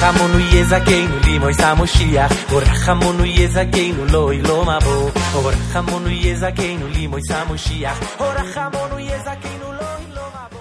רחמונו יזכנו לי מויס המושיח או רחמונו יזכנו לא לא מבוא או רחמונו יזכנו לי מויס המושיח או רחמונו יזכנו לא לא מבוא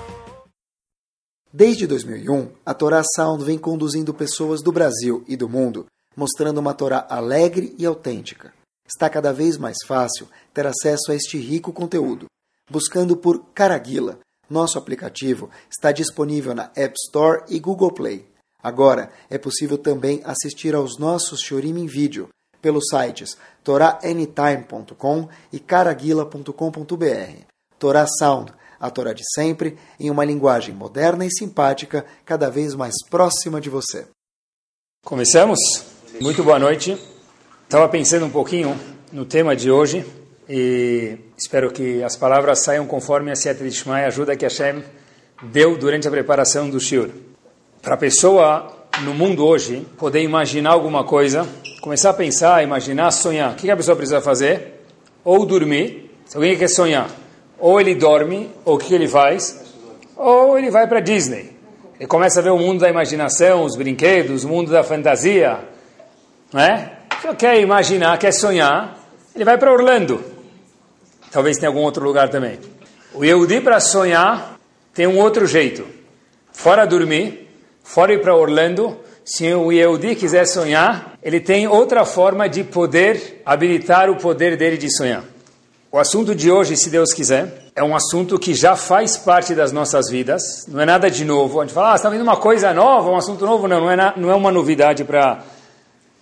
Desde 2001, a Torá Sound vem conduzindo pessoas do Brasil e do mundo, mostrando uma Torá alegre e autêntica. Está cada vez mais fácil ter acesso a este rico conteúdo. Buscando por Caraguila, nosso aplicativo está disponível na App Store e Google Play. Agora é possível também assistir aos nossos Shorim em vídeo pelos sites toraanytime.com e caraguila.com.br. Torá Sound, a Torá de sempre, em uma linguagem moderna e simpática, cada vez mais próxima de você. Começamos? Muito boa noite. Estava pensando um pouquinho no tema de hoje e espero que as palavras saiam conforme a Seta de Shmai, ajuda que Hashem deu durante a preparação do Shiur. Para a pessoa no mundo hoje poder imaginar alguma coisa, começar a pensar, imaginar, sonhar, o que a pessoa precisa fazer? Ou dormir, se alguém quer sonhar, ou ele dorme, ou o que ele faz? Ou ele vai para Disney. Ele começa a ver o mundo da imaginação, os brinquedos, o mundo da fantasia, né? Quer imaginar, quer sonhar, ele vai para Orlando. Talvez tenha algum outro lugar também. O Yehudi para sonhar tem um outro jeito. Fora dormir, fora ir para Orlando, se o Yehudi quiser sonhar, ele tem outra forma de poder habilitar o poder dele de sonhar. O assunto de hoje, se Deus quiser, é um assunto que já faz parte das nossas vidas, não é nada de novo. A gente fala, ah, está vendo uma coisa nova, um assunto novo? Não, não é, na, não é uma novidade para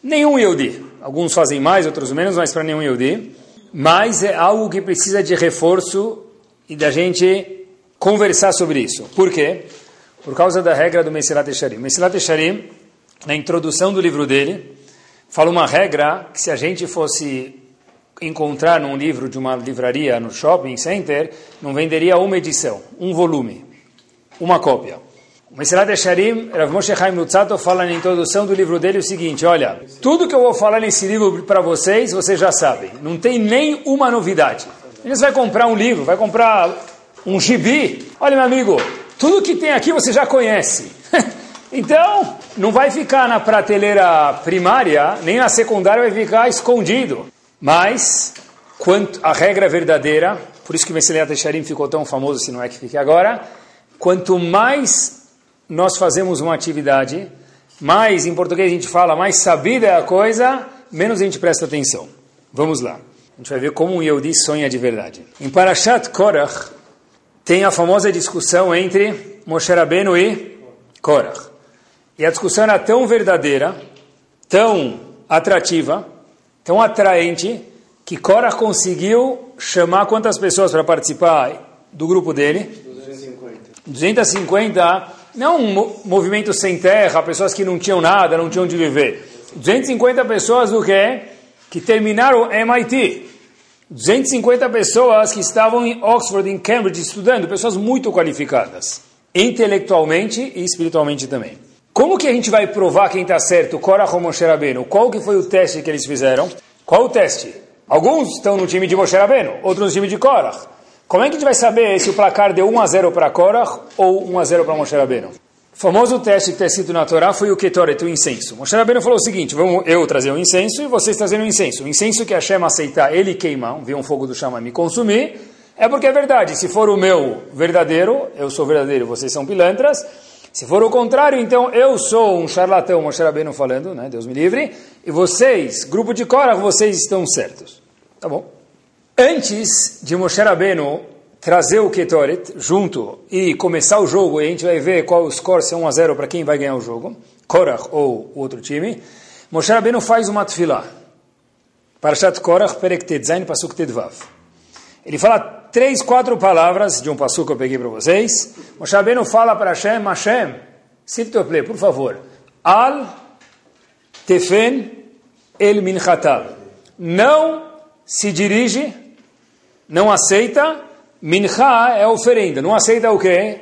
nenhum Yehudi. Alguns fazem mais, outros menos, mas para nenhum Yehudi. Mas é algo que precisa de reforço e da gente conversar sobre isso. Por quê? por causa da regra do Mesilat Echarim. Mesilat Echarim, na introdução do livro dele, fala uma regra que se a gente fosse encontrar num livro de uma livraria no shopping center, não venderia uma edição, um volume, uma cópia. O Mesilat Echarim, Rav Moshe Chaim Lutzato, fala na introdução do livro dele o seguinte, olha, tudo que eu vou falar nesse livro para vocês, vocês já sabem, não tem nem uma novidade. Você vai comprar um livro, vai comprar um gibi, olha meu amigo, tudo que tem aqui você já conhece. então, não vai ficar na prateleira primária, nem na secundária vai ficar escondido. Mas, quanto a regra verdadeira, por isso que o Messilat Echarim ficou tão famoso, se não é que fique agora, quanto mais nós fazemos uma atividade, mais, em português a gente fala, mais sabida é a coisa, menos a gente presta atenção. Vamos lá. A gente vai ver como um Yehudi sonha de verdade. Em Parashat Korach, tem a famosa discussão entre Moshe Rabbeinu e Korach. E a discussão era tão verdadeira, tão atrativa, tão atraente, que Korach conseguiu chamar quantas pessoas para participar do grupo dele? 250. 250, não um movimento sem terra, pessoas que não tinham nada, não tinham de viver. 250 pessoas do que? Que terminaram MIT. 250 pessoas que estavam em Oxford, em Cambridge, estudando, pessoas muito qualificadas, intelectualmente e espiritualmente também. Como que a gente vai provar quem está certo, Korach ou Moshe Rabbeinu? Qual que foi o teste que eles fizeram? Qual o teste? Alguns estão no time de Moshe Rabbeinu, outros no time de Korach. Como é que a gente vai saber se o placar deu 1 a 0 para Korach ou 1 a 0 para Moshe Rabbeinu? O famoso teste que está escrito na Torá foi o Ketoret, o incenso. Moshe Rabbeinu falou o seguinte, vamos eu trazer o incenso e vocês trazerem o incenso. O incenso que a Hashem aceitar, ele queimar, ver um fogo do chama me consumir, é porque é verdade. Se for o meu verdadeiro, eu sou verdadeiro, vocês são pilantras. Se for o contrário, então eu sou um charlatão, Moshe Rabbeinu falando, né, Deus me livre, e vocês, grupo de Korah, vocês estão certos. Tá bom? Antes de Moshe Rabbeinu trazer o Ketoret junto e começar o jogo, e a gente vai ver qual o score, se é 1 a 0 para quem vai ganhar o jogo, Korach ou outro time, Moshe Rabbeinu faz uma tefilá. Parashat Korach, Perek Tetzain, Pasuk Tedvav. Ele fala três, quatro palavras de um pasuk que eu peguei para vocês. Moshe Rabbeinu fala para Hashem, Hashem, s'il te por favor, Al Tefen El Minchatab. Não se dirige, não aceita Mincha é oferenda. Não aceita o quê?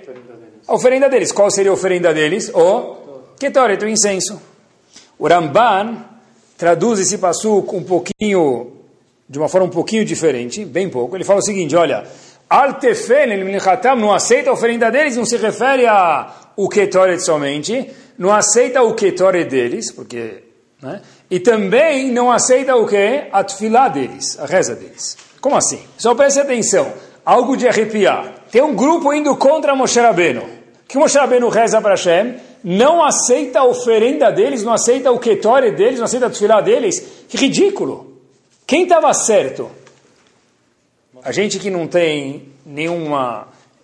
A oferenda deles. Qual seria a oferenda deles? O Ketoret, o incenso. O Ramban traduz esse passuco um pouquinho de uma forma um pouquinho diferente, bem pouco. Ele fala o seguinte, olha, Altefen, não aceita a oferenda deles, não se refere a o Ketoret somente, não aceita o Ketoret deles, porque... Né? E também não aceita o que? A tefilá deles, a reza deles. Como assim? Só preste atenção, algo de arrepiar. Tem um grupo indo contra Moshe Rabbeinu. que Moshe Rabbeinu reza para Hashem? Não aceita a oferenda deles, não aceita o Ketoret deles, não aceita a tefilá deles. Que ridículo! Quem estava certo? A gente que não tem nenhum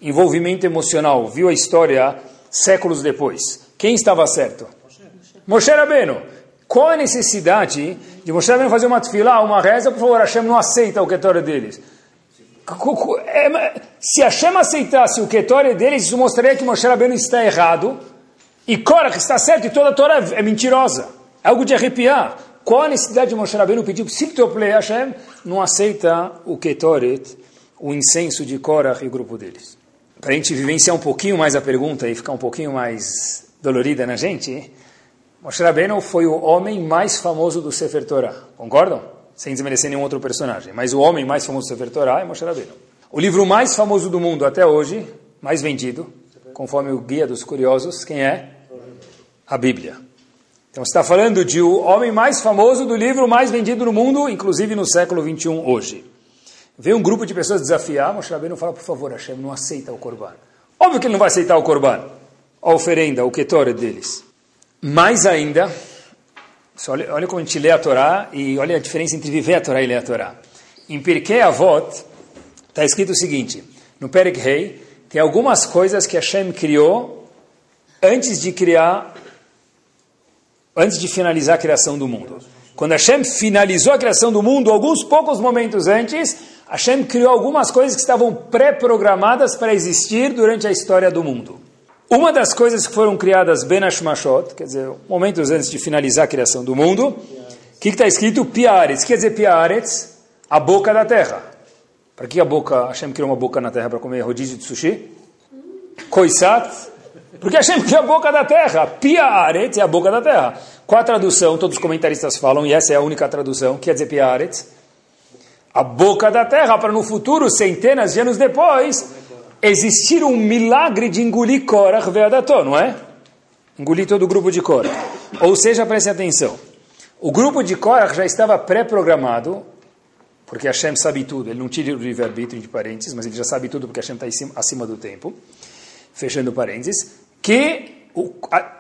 envolvimento emocional, viu a história séculos depois. Quem estava certo? Moshe Rabbeinu. Qual a necessidade de Moshe Rabbeinu fazer uma tefilá, uma reza, por favor, Hashem não aceita o Ketorah deles? É, se Hashem aceitasse o Ketorah deles, isso mostraria que Moshe Rabbeinu está errado e Korach está certo e toda a Torá é mentirosa. É algo de arrepiar. Qual a necessidade de Moshe Rabbeinu pedir, Siltople Hashem, não aceita o Ketoret, o incenso de Korach e o grupo deles? Para a gente vivenciar um pouquinho mais a pergunta e ficar um pouquinho mais dolorida na gente, Moshe Rabbeinu foi o homem mais famoso do Sefer Torah. Concordam? Sem desmerecer nenhum outro personagem. Mas o homem mais famoso do Sefer Torah é Moshe Rabbeinu. O livro mais famoso do mundo até hoje, mais vendido, conforme o Guia dos Curiosos, quem é? A Bíblia. Então está falando de o homem mais famoso do livro mais vendido no mundo, inclusive no século 21 hoje. Vem um grupo de pessoas desafiar, Moshe Rabbeinu fala, por favor, Hashem, não aceita o Corban. Óbvio que ele não vai aceitar o Corban, a oferenda, o Ketoret deles. Mais ainda, olha, olha como a gente lê a Torá e olha a diferença entre viver a Torá e ler a Torá. Em Pirkei Avot está escrito o seguinte, no Perek Rei, tem algumas coisas que Hashem criou antes de criar, antes de finalizar a criação do mundo. Quando Hashem finalizou a criação do mundo, alguns poucos momentos antes, Hashem criou algumas coisas que estavam pré-programadas para existir durante a história do mundo. Uma das coisas que foram criadas Ben Hashmashot, quer dizer, momentos antes de finalizar a criação do mundo, o que está escrito? Piaretz. Quer dizer Piaretz? A boca da terra. Para que a boca, Hashem criou uma boca na terra para comer rodízio de sushi? Koisat. Porque Hashem criou a boca da terra. Piaretz é a boca da terra. Qual a tradução? Todos os comentaristas falam, e essa é a única tradução, quer dizer Piaretz? A boca da terra, para no futuro, centenas de anos depois, existir um milagre de engolir Korach Veadató, não é? Engolir todo o grupo de Korach. Ou seja, preste atenção. O grupo de Korach já estava pré-programado, porque Hashem sabe tudo, ele não tira o livre-arbítrio de parênteses, mas ele já sabe tudo porque Hashem está acima do tempo, fechando parênteses, que o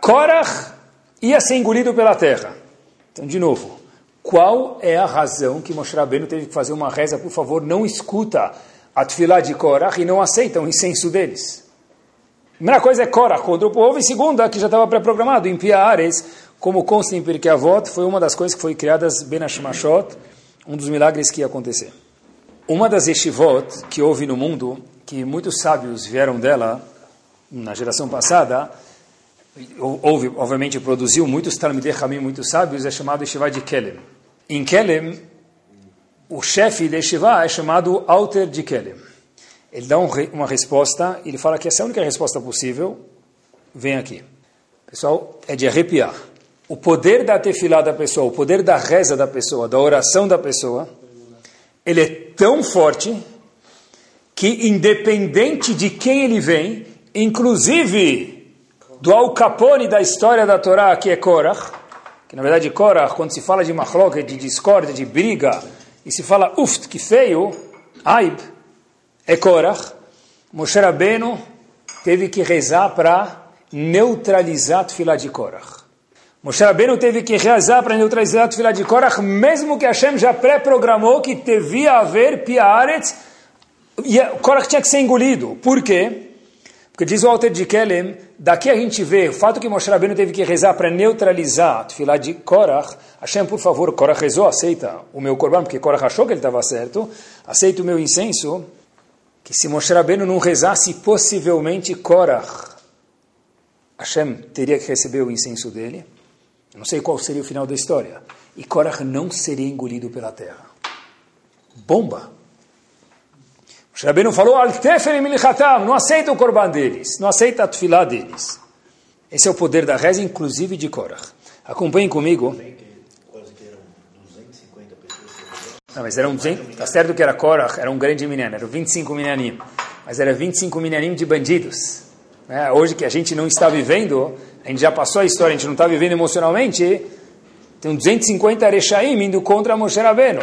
Korach ia ser engolido pela terra. Então, de novo, qual é a razão que Moshe Rabbeinu teve que fazer uma reza, por favor, não escuta a de Korach e não aceitam o incenso deles. A primeira coisa é Korach contra o povo, e segunda, que já estava pré-programado, em Piares, como consta em Pirkei Avot, foi uma das coisas que foi criadas Ben Hashmashot, um dos milagres que ia acontecer. Uma das yeshivot que houve no mundo, que muitos sábios vieram dela na geração passada, houve, obviamente, produziu muitos Talmidei Hamim, muitos sábios, é chamado Yeshiva de Kelem. Em Kelem, o chefe de Shiva é chamado Alter de Kelem. Ele dá um, uma resposta, ele fala que essa é a única resposta possível, vem aqui. Pessoal, é de arrepiar. O poder da tefilá da pessoa, o poder da reza da pessoa, da oração da pessoa, ele é tão forte que independente de quem ele vem, inclusive do Al Capone da história da Torá, que é Korach, que na verdade Korach, quando se fala de machloket, de discórdia, de briga, e se fala uft, que feio, aib, é Korach, Moshe Rabbeinu teve que rezar para neutralizar a tefilá de Korach. Moshe Rabbeinu teve que rezar para neutralizar a tefilá de Korach, mesmo que Hashem já pré-programou que devia haver piaretz, e Korach tinha que ser engolido. Por quê? Porque diz o Alter de Kelem, daqui a gente vê o fato que Moshe Rabbeinu teve que rezar para neutralizar a tefilá de Korach. Hashem, por favor, Korach rezou, aceita o meu korban, porque Korach achou que ele estava certo, aceita o meu incenso, que se Moshe Rabbeinu não rezasse, possivelmente Korach, Hashem teria que receber o incenso dele. Eu não sei qual seria o final da história. E Korach não seria engolido pela terra. Bomba! O Rabbeinu falou, não aceita o corban deles, não aceita a tefilá deles. Esse é o poder da reza, inclusive de Korach. Acompanhem comigo. Não, mas eram 200, está certo que era Korach, era um grande minyan, eram 25 minyanim, mas era 25 minyanim de bandidos. Né? Hoje que a gente não está vivendo, a gente já passou a história, a gente não está vivendo emocionalmente, tem 250 Arechaim indo contra Moshe Rabbeinu.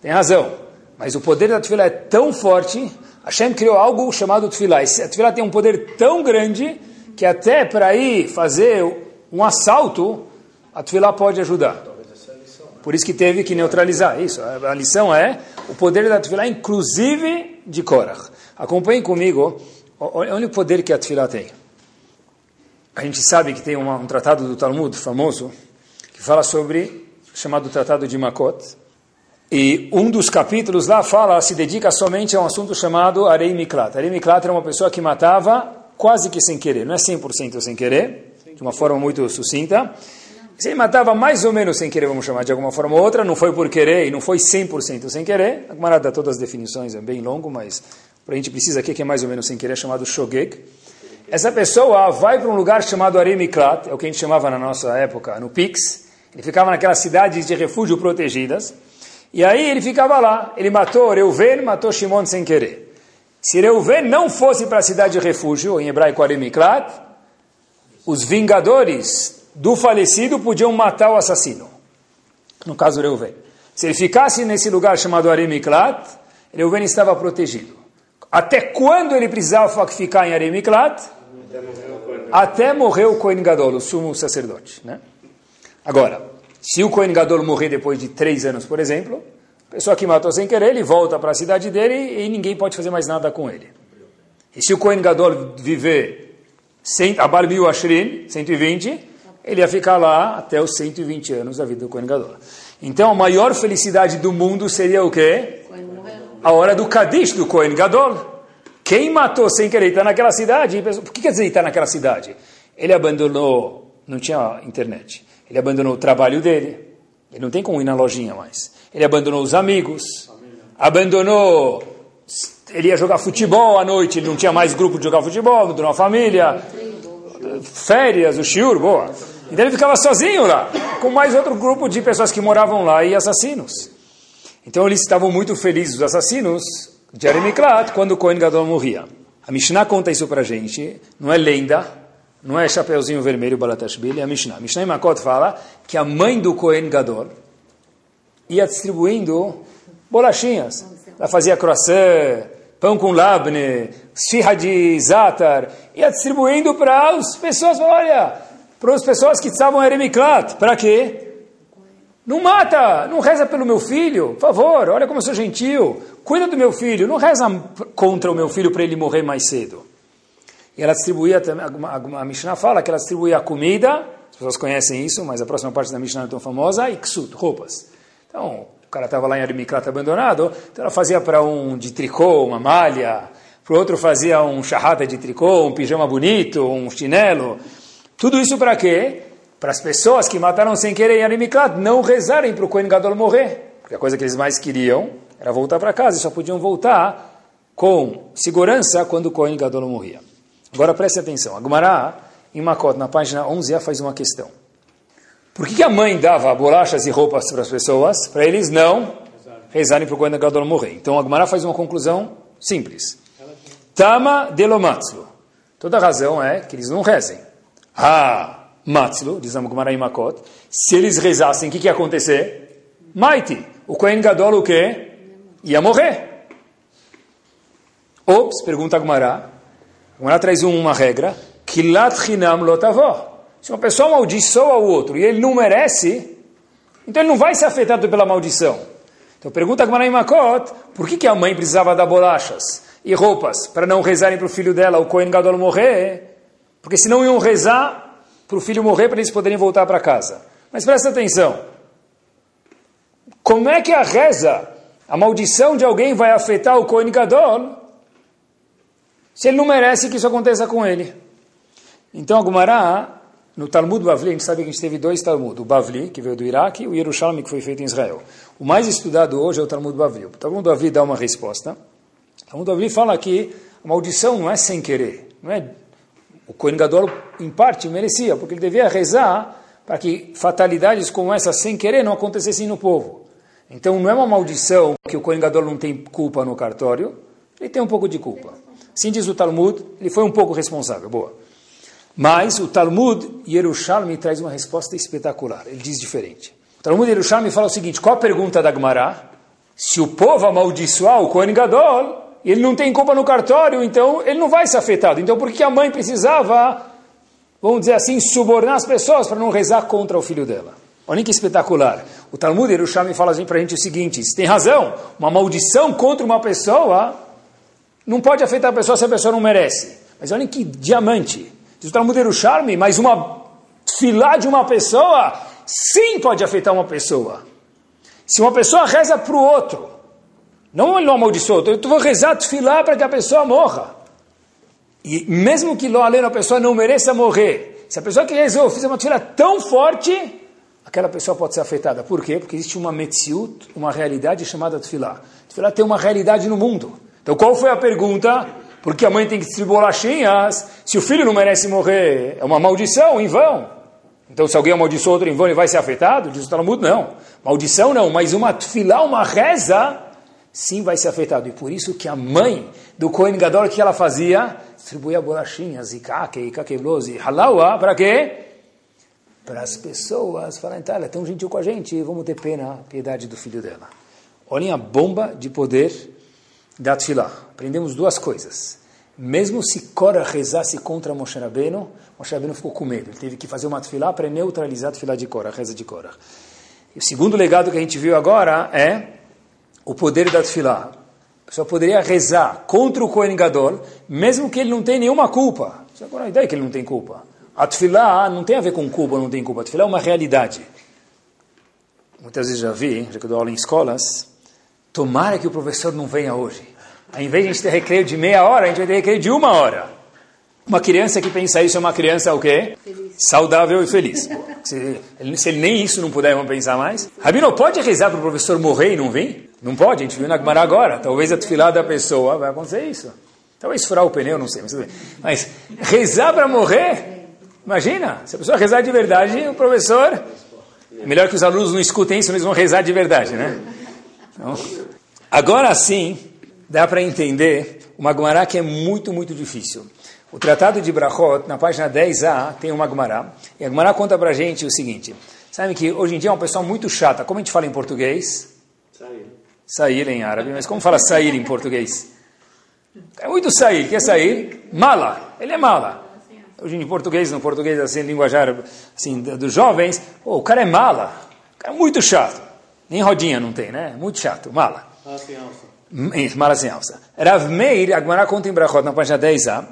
Tem razão. Mas o poder da Tefillah é tão forte, Hashem criou algo chamado Tefillah. A Tefillah tem um poder tão grande que até para ir fazer um assalto, a Tefillah pode ajudar. Por isso que teve que neutralizar isso. A lição é o poder da Tefillah, inclusive de Korach. Acompanhem comigo, olha o poder que a Tefillah tem. A gente sabe que tem uma, um tratado do Talmud famoso, que fala sobre, chamado Tratado de Makot, e um dos capítulos lá fala, se dedica somente a um assunto chamado Arei Miklat. Arei Miklat era uma pessoa que matava quase que sem querer, não é 100% sem querer, de uma forma muito sucinta, se ele matava mais ou menos sem querer, vamos chamar de alguma forma ou outra, não foi por querer e não foi 100% sem querer. A Gemara dá todas as definições, é bem longo, mas a gente precisa aqui que é mais ou menos sem querer, é chamado shogeg. Essa pessoa vai para um lugar chamado Aremiklat, é o que a gente chamava na nossa época, no Pix. Ele ficava naquelas cidades de refúgio protegidas. E aí ele ficava lá. Ele matou Reuven, matou Shimon sem querer. Se Reuven não fosse para a cidade de refúgio, em hebraico Aremiklat, os vingadores do falecido podiam matar o assassino. No caso Reuven. Se ele ficasse nesse lugar chamado Aremiklat, Reuven estava protegido. Até quando ele precisava ficar em Aremiklat? Até morrer o Kohen Gadol, o sumo sacerdote. Né? Agora, se o Kohen Gadol morrer depois de três anos, por exemplo, a pessoa que matou sem querer, ele volta para a cidade dele e ninguém pode fazer mais nada com ele. E se o Kohen Gadol viver 100, Abar Mil Ashrin, 120, ele ia ficar lá até os 120 anos da vida do Kohen Gadol. Então, a maior felicidade do mundo seria o quê? A hora do Kadish do Kohen Gadol. Quem matou sem querer está naquela cidade? Por que quer dizer estar naquela cidade? Ele abandonou, não tinha internet, ele abandonou o trabalho dele, ele não tem como ir na lojinha mais. Ele abandonou os amigos, abandonou, ele ia jogar futebol à noite, ele não tinha mais grupo de jogar futebol, abandonou a família, férias, o shiur, boa. Então ele ficava sozinho lá, com mais outro grupo de pessoas que moravam lá e assassinos. Então eles estavam muito felizes, os assassinos, de Aremiklat, quando o Kohen Gadol morria. A Mishnah conta isso para gente, não é lenda, não é chapeuzinho vermelho, Balatashvili, é a Mishnah. Mishnah Makot fala que a mãe do Kohen Gadol ia distribuindo bolachinhas. Ela fazia croissant, pão com labne, esfirra de zatar, ia distribuindo para as pessoas, olha, para as pessoas que estavam em Eremiklat. Para quê? Não mata, não reza pelo meu filho, por favor, olha como eu sou gentil, cuida do meu filho, não reza contra o meu filho para ele morrer mais cedo. E ela distribuía, a Mishnah fala que ela distribuía comida, as pessoas conhecem isso, mas a próxima parte da Mishnah não é tão famosa, e ksut, roupas. Então, o cara estava lá em Arimiklat abandonado, então ela fazia para um de tricô, uma malha, para o outro fazia um charrata de tricô, um pijama bonito, um chinelo, tudo isso para quê? Para as pessoas que mataram sem querer em Arimiklat não rezarem para o Kohen Gadol morrer. Porque a coisa que eles mais queriam era voltar para casa e só podiam voltar com segurança quando o Kohen Gadol morria. Agora preste atenção. A Gumará, em Makot, na página 11a, faz uma questão. Por que, que a mãe dava bolachas e roupas para as pessoas? Para eles não rezarem para o Kohen Gadol morrer. Então a Gumará faz uma conclusão simples. Tama delomatzlo. Toda a razão é que eles não rezem. Ah, Matzlo, diz a Gemara Makot, se eles rezassem, o que, que ia acontecer? Maiti, o Kohen Gadol o quê? Ia morrer. Ops, pergunta a Gemara. A Gemara traz uma regra, Kilat Chinam Lotavó. Se uma pessoa amaldiçoa o outro e ele não merece, então ele não vai ser afetado pela maldição. Então pergunta a Gemara Makot, por que, que a mãe precisava dar bolachas e roupas para não rezarem para o filho dela, o Kohen Gadol, morrer? Porque senão iam rezar para o filho morrer para eles poderem voltar para casa. Mas presta atenção. Como é que a reza, a maldição de alguém vai afetar o Kohen Gadol se ele não merece que isso aconteça com ele? Então a no Talmud Bavli, a gente sabe que a gente teve dois Talmud, o Bavli, que veio do Iraque, e o Yerushalmi, que foi feito em Israel. O mais estudado hoje é o Talmud Bavli. O Talmud Bavli dá uma resposta. O Talmud Bavli fala que a maldição não é sem querer, não é o Kohen Gadol, em parte, merecia, porque ele devia rezar para que fatalidades como essa, sem querer, não acontecessem no povo. Então não é uma maldição que o Kohen Gadol não tem culpa no cartório, ele tem um pouco de culpa. Assim diz o Talmud, ele foi um pouco responsável, boa. Mas o Talmud Yerushalmi traz uma resposta espetacular, ele diz diferente. O Talmud Yerushalmi fala o seguinte, qual a pergunta da Gemara? Se o povo amaldiçoar o Kohen Gadol, ele não tem culpa no cartório, então ele não vai ser afetado. Então por que a mãe precisava, vamos dizer assim, subornar as pessoas para não rezar contra o filho dela? Olha que espetacular. O Talmud Yerushalmi fala assim para a gente o seguinte, tem razão, uma maldição contra uma pessoa não pode afetar a pessoa se a pessoa não merece. Mas olhem que diamante. Diz o Yerushalmi, mas uma filá de uma pessoa sim pode afetar uma pessoa. Se uma pessoa reza para o outro, não ele não amaldiçoou, eu vou rezar filá para que a pessoa morra. E mesmo que além a pessoa não mereça morrer, se a pessoa que rezou fizer uma tefilá tão forte, aquela pessoa pode ser afetada. Por quê? Porque existe uma metziut, uma realidade chamada tefilá. Tefilá tem uma realidade no mundo. Então qual foi a pergunta? Por que a mãe tem que distribuir bolachinhas? Se o filho não merece morrer, é uma maldição em vão. Então se alguém amaldiçoa outro em vão, ele vai ser afetado? Diz o Talmud, não. Maldição não, mas uma tefilá, uma reza, sim vai ser afetado. E por isso que a mãe do Kohen Gadol, o que ela fazia? Distribuía bolachinhas, e kake, e kakeblosi, halawa, para quê? Para as pessoas falarem, tá, ela é tão gentil com a gente, vamos ter pena, piedade do filho dela. Olhem a bomba de poder da Tfilah. Aprendemos duas coisas. Mesmo se Korah rezasse contra Moshe Rabbeinu, Moshe Rabbeinu ficou com medo. Ele teve que fazer uma Tfilah para neutralizar a Tfilah de Korah, a reza de Korah. E o segundo legado que a gente viu agora é o poder da Tfilah. A poderia rezar contra o Kohen Gadol, mesmo que ele não tenha nenhuma culpa. Agora a ideia é que ele não tem culpa. A não tem a ver com culpa ou não tem culpa. A é uma realidade. Muitas vezes já vi, já que eu dou aula em escolas, Tomara que o professor não venha hoje. Ao invés de a gente ter recreio de meia hora, a gente vai ter recreio de uma hora. Uma criança que pensa isso é uma criança o quê? Feliz. Saudável e feliz. Se ele, se ele, nem isso não puder, vamos pensar mais. Rabino, pode rezar para o professor morrer e não vir? Não pode, a gente viu na Gemara agora. Talvez a tefilá da pessoa vai acontecer isso. Talvez furar o pneu, não sei. Mas, mas rezar para morrer? Imagina, se a pessoa rezar de verdade, o professor... Melhor que os alunos não escutem isso, eles vão rezar de verdade, né? Então, agora sim, dá para entender uma Gemara que é muito, muito difícil. O Tratado de Brachot, na página 10a, tem uma Gemara. E a Gemara conta para a gente o seguinte. Sabe que hoje em dia é uma pessoa muito chata. Como a gente fala em português? Sair. Sair em árabe. Mas como fala sair em português? É muito sair. que é sair? Mala. Ele é mala. Hoje em português, no português assim, linguajar assim, dos jovens, oh, o cara é mala. O cara é muito chato. Nem rodinha não tem, né? Muito chato. Mala. Mala sem alça. Mala sem alça. Rav Meir, a Gemara conta em Brachot, na página 10a,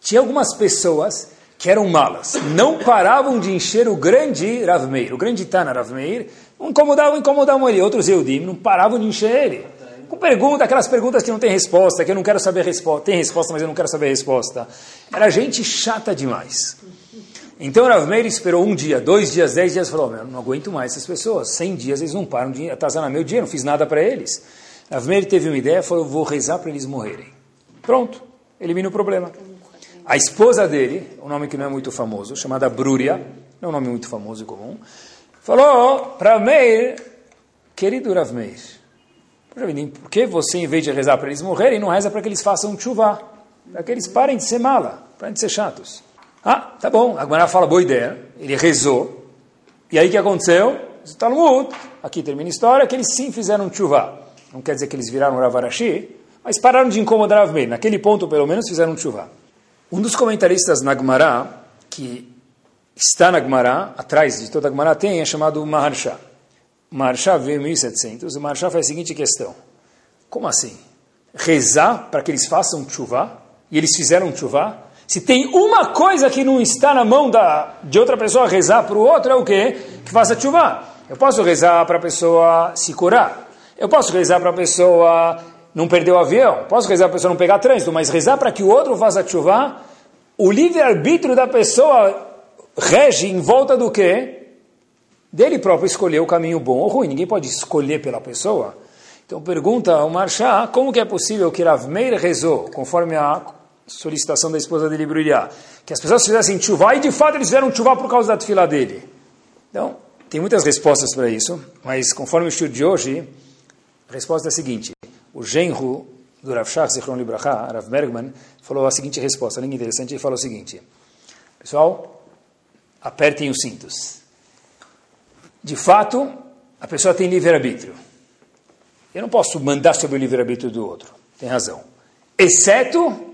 tinha algumas pessoas que eram malas. Não paravam de encher o grande Rav Meir, o grande Tana Rav Meir, incomodavam, incomodavam ele. Outros Eudim não paravam de encher ele. Com pergunta, aquelas perguntas que não tem resposta, que eu não quero saber resposta. Tem resposta, mas eu não quero saber resposta. Era gente chata demais. Então Rav Meir esperou um dia, dois dias, dez dias, falou, oh, não aguento mais essas pessoas, cem dias eles não param de atazanar meu dia, não fiz nada para eles. Rav Meir teve uma ideia, falou, vou rezar para eles morrerem. Pronto, elimina o problema. A esposa dele, um nome que não é muito famoso, chamada Brúria, não é um nome muito famoso e comum, falou para Meir, querido Rav Meir, por que você, em vez de rezar para eles morrerem, não reza para que eles façam chuva, para que eles parem de ser mala, parem de ser chatos? Ah, tá bom. A Gemara fala, boa ideia. Ele rezou. E aí o que aconteceu? Talmud, aqui termina a história, que eles sim fizeram chuva. Não quer dizer que eles viraram Ravarashi, mas pararam de incomodar Rav Meir. Naquele ponto, pelo menos, fizeram chuva. Um dos comentaristas na Gemara, que está na Gemara, atrás de toda a Gemara tem, é chamado Maharsha. Maharsha veio em 1700. O Maharsha faz a seguinte questão. Como assim? Rezar para que eles façam chuva? E eles fizeram chuva? Se tem uma coisa que não está na mão da, de outra pessoa rezar para o outro, é o quê? Que faça chuva. Eu posso rezar para a pessoa se curar. Eu posso rezar para a pessoa não perder o avião. Posso rezar para a pessoa não pegar trânsito. Mas rezar para que o outro faça chuva, o livre-arbítrio da pessoa rege em volta do quê? Dele próprio escolher o caminho bom ou ruim. Ninguém pode escolher pela pessoa. Então pergunta o Marchá, como que é possível que Rav Meir rezou, conforme a solicitação da esposa dele brilhar, que as pessoas fizessem chuva, e de fato eles fizeram chuva por causa da fila dele. Então, Tem muitas respostas para isso, mas conforme o estudo de hoje, a resposta é a seguinte. O genro do Rav Shach Zichron Libraha, Rav Bergman, falou a seguinte resposta, além interessante, ele falou o seguinte, pessoal, apertem os cintos. De fato, a pessoa tem livre-arbítrio. Eu não posso mandar sobre o livre-arbítrio do outro, tem razão. Exceto,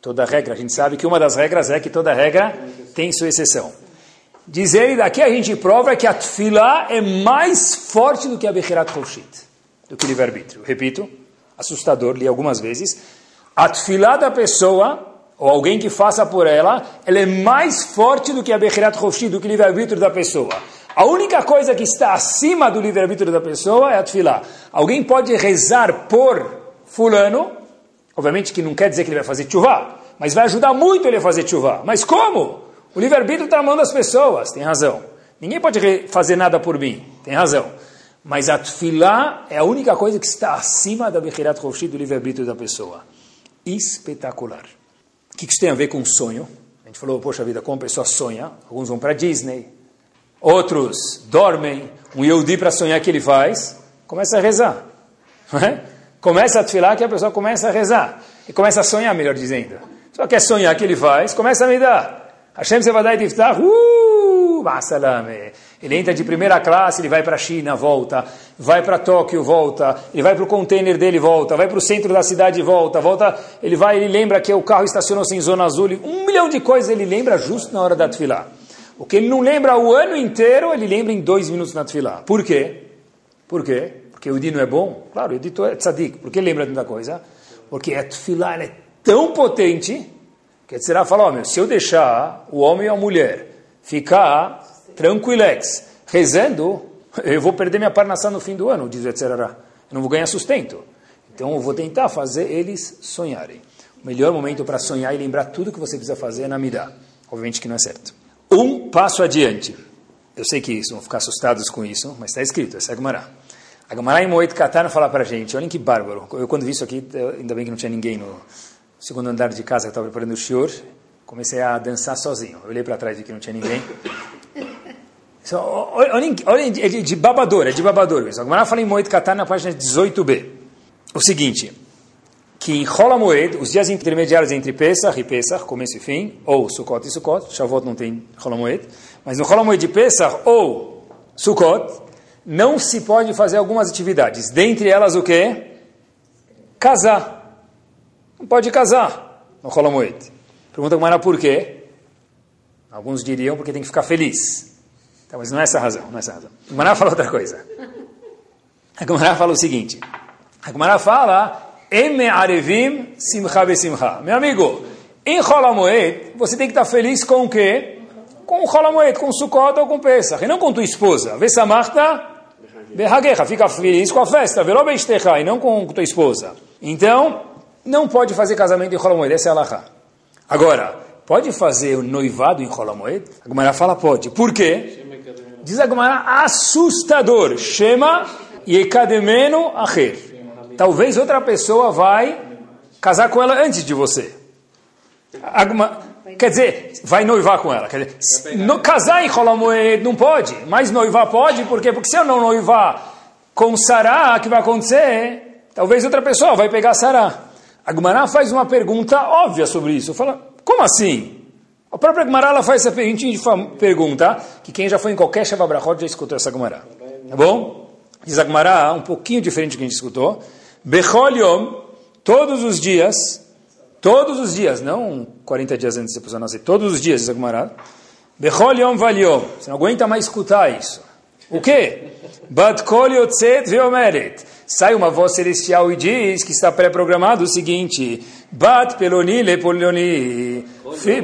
toda regra, a gente sabe que uma das regras é que toda regra tem sua exceção. Diz ele, daqui a gente prova que a tefilá é mais forte do que a Bechirat Choshit, do que o livre-arbítrio. Repito, assustador, li algumas vezes. A tefilá da pessoa, ou alguém que faça por ela, ela é mais forte do que a Bechirat Choshit, do que o livre-arbítrio da pessoa. A única coisa que está acima do livre-arbítrio da pessoa é a tefilá. Alguém pode rezar por fulano, obviamente que não quer dizer que ele vai fazer chuva, mas vai ajudar muito ele a fazer chuva. Mas como? O livre-arbítrio está na mão das pessoas, tem razão. Ninguém pode fazer nada por mim, tem razão. Mas a tefilá é a única coisa que está acima da Bechirat Roshi, do livre-arbítrio da pessoa. Espetacular. O que isso tem a ver com sonho? A gente falou, poxa vida, como a pessoa sonha. Alguns vão para Disney, outros dormem. Um Yehudi para sonhar que ele faz, começa a rezar. É? Começa a tefilá que a pessoa começa a rezar. E começa a sonhar, melhor dizendo. Só quer sonhar que ele faz, começa a me dar. Hashem você vai dar Iftach, uh, salame. Ele entra de primeira classe, ele vai para a China, volta, vai para Tóquio, volta, ele vai para o container dele, volta, vai para o centro da cidade, volta, volta, ele vai, ele lembra que o carro estacionou-se em zona azul, um milhão de coisas ele lembra justo na hora da tefilá. O que ele não lembra o ano inteiro, ele lembra em dois minutos na tefilá. Por quê? Por quê? Porque o dino é bom? Claro, o dito é tzadik. Por que lembra tanta coisa? Porque a é tão potente que será falar, oh, meu, se eu deixar o homem ou a mulher ficar tranquilex, rezando, eu vou perder minha parnação no fim do ano, diz o etc. Eu não vou ganhar sustento. Então eu vou tentar fazer eles sonharem. O melhor momento para sonhar e lembrar tudo que você precisa fazer é na Midah. Obviamente que não é certo. Um passo adiante. Eu sei que isso, vão ficar assustados com isso, mas está escrito, é a Gemara. A Gemara em Moed Katar fala para a gente, olhem que bárbaro. Eu quando vi isso aqui, ainda bem que não tinha ninguém no, segundo andar de casa que estava preparando o shiur, comecei a dançar sozinho. Eu olhei para trás e que não tinha ninguém. So, olhem, olhem, é de, babador, é de babador mesmo. Agora fala em Moed Katar na página 18b. O seguinte, que em Rola Moed, os dias intermediários entre Pesach e Pesach, começo e fim, ou Sukkot e Sukkot, Shavuot não tem Rola Moed, mas no Rola Moed de Pesach ou Sukkot, não se pode fazer algumas atividades. Dentre elas o quê? Casar não pode casar no Holomoed. Pergunta como era por quê? Alguns diriam porque tem que ficar feliz. Então, mas não é essa a razão, não é essa a razão. A Gemara fala outra coisa. A Gemara fala o seguinte. A Gemara fala Eme arevim simcha besimcha. Meu amigo, em Holomoed, você tem que estar feliz com o quê? Com o Holomoed, com o Sukkot ou com o Pesach. E não com tua esposa. Vesamachta behagecha. Fica feliz com a festa. Velo e não com tua esposa. Então, não pode fazer casamento em Holomoed, essa é a Laha. Agora, pode fazer o noivado em Holomoed? A Gumara fala pode. Por quê? Diz a Gumara, assustador. Shema yekademeno acher. Talvez outra pessoa vai casar com ela antes de você. Quer dizer, vai noivar com ela. Quer dizer, no, casar em Holomoed não pode, mas noivar pode, por quê? Porque se eu não noivar com Sará, o que vai acontecer? Talvez outra pessoa vai pegar Sará. A Gumará faz uma pergunta óbvia sobre isso. Fala, como assim? A própria Gumará faz essa pergunta, que quem já foi em qualquer Shavabrachot já escutou essa Gumará. Tá bom? Diz a Gumará, um pouquinho diferente do que a gente escutou. Bechol Yom, todos os dias, todos os dias, não 40 dias antes de pessoa nascer, todos os dias, diz a Gumará. Bechol Yom. Você não aguenta mais escutar isso. O quê? Bat Kol Yotzet Veomeret sai uma voz celestial e diz que está pré-programado o seguinte: Bat peloni le poloni,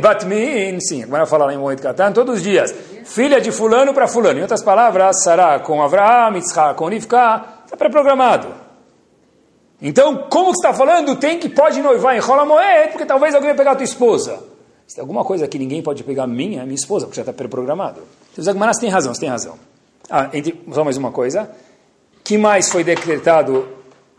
bat min, sim, agora falar em Moed Katan, todos os dias, filha de fulano para fulano. Em outras palavras, Sará com Avraham, Yitzhak com Rivka, está pré-programado. Então, como que está falando? Tem que pode noivar em Rola Moed, porque talvez alguém vai pegar a tua esposa. Se tem alguma coisa que ninguém pode pegar minha, minha esposa, porque já está pré-programado. Então, os Agmaras têm razão, tem razão. Ah, entre, só mais uma coisa que mais foi decretado?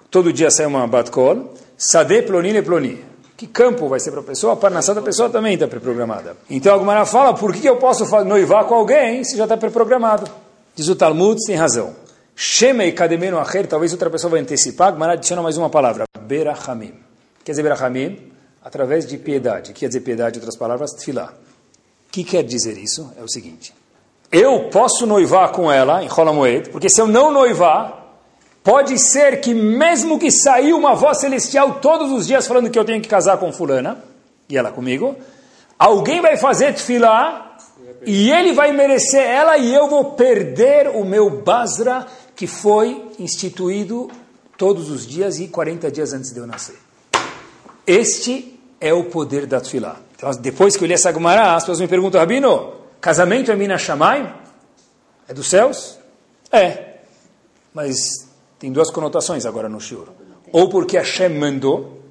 Todo dia sai uma batkol. Sade ploni ploni. Que campo vai ser para a pessoa? A parnassá da pessoa também está preprogramada. Então a Gumara fala, por que eu posso noivar com alguém se já está preprogramado? Diz o Talmud, tem razão. Shemei kademenu acher, talvez outra pessoa vai antecipar, mas adiciona mais uma palavra, berachamim. Quer dizer berachamim? Através de piedade. Quer dizer piedade, outras palavras, tefilá. O que quer dizer isso? É o seguinte. Eu posso noivar com ela em Rolamoed, porque se eu não noivar, pode ser que mesmo que saiu uma voz celestial todos os dias falando que eu tenho que casar com fulana, e ela comigo, alguém vai fazer tefilá, e ele vai merecer ela, e eu vou perder o meu basra, que foi instituído todos os dias e 40 dias antes de eu nascer. Este é o poder da Tfilá. Então, depois que eu li essa Gemara, as pessoas me perguntam, Rabino, casamento é Mina Shammai? É dos céus? É. Mas tem duas conotações agora no Shur. Ou porque Hashem mandou,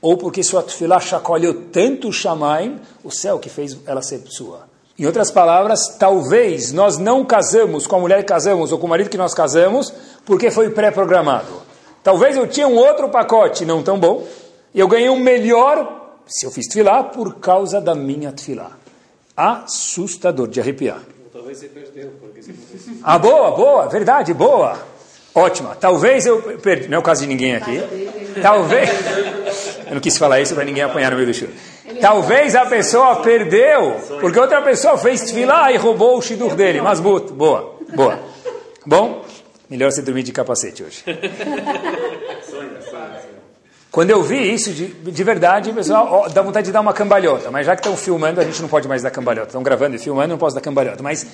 ou porque sua Tfilá chacoalhou tanto o Shammai, o céu que fez ela ser sua. Em outras palavras, talvez nós não casamos com a mulher que casamos ou com o marido que nós casamos porque foi pré-programado. Talvez eu tinha um outro pacote não tão bom e eu ganhei um melhor se eu fiz tefilá por causa da minha tefilá. Assustador de arrepiar. Talvez você perdeu. Porque você ah, boa, boa, verdade, boa. Ótima. Talvez eu perdi. Não é o caso de ninguém aqui. Talvez. Eu não quis falar isso para ninguém apanhar no meio do churro. Talvez a pessoa perdeu, porque outra pessoa fez tefilá e roubou o shidur dele. Mas boa, boa. Bom, melhor você dormir de capacete hoje. Quando eu vi isso de, de verdade, pessoal, dá vontade de dar uma cambalhota. Mas já que estão filmando, a gente não pode mais dar cambalhota. Estão gravando e filmando, não posso dar cambalhota. Mas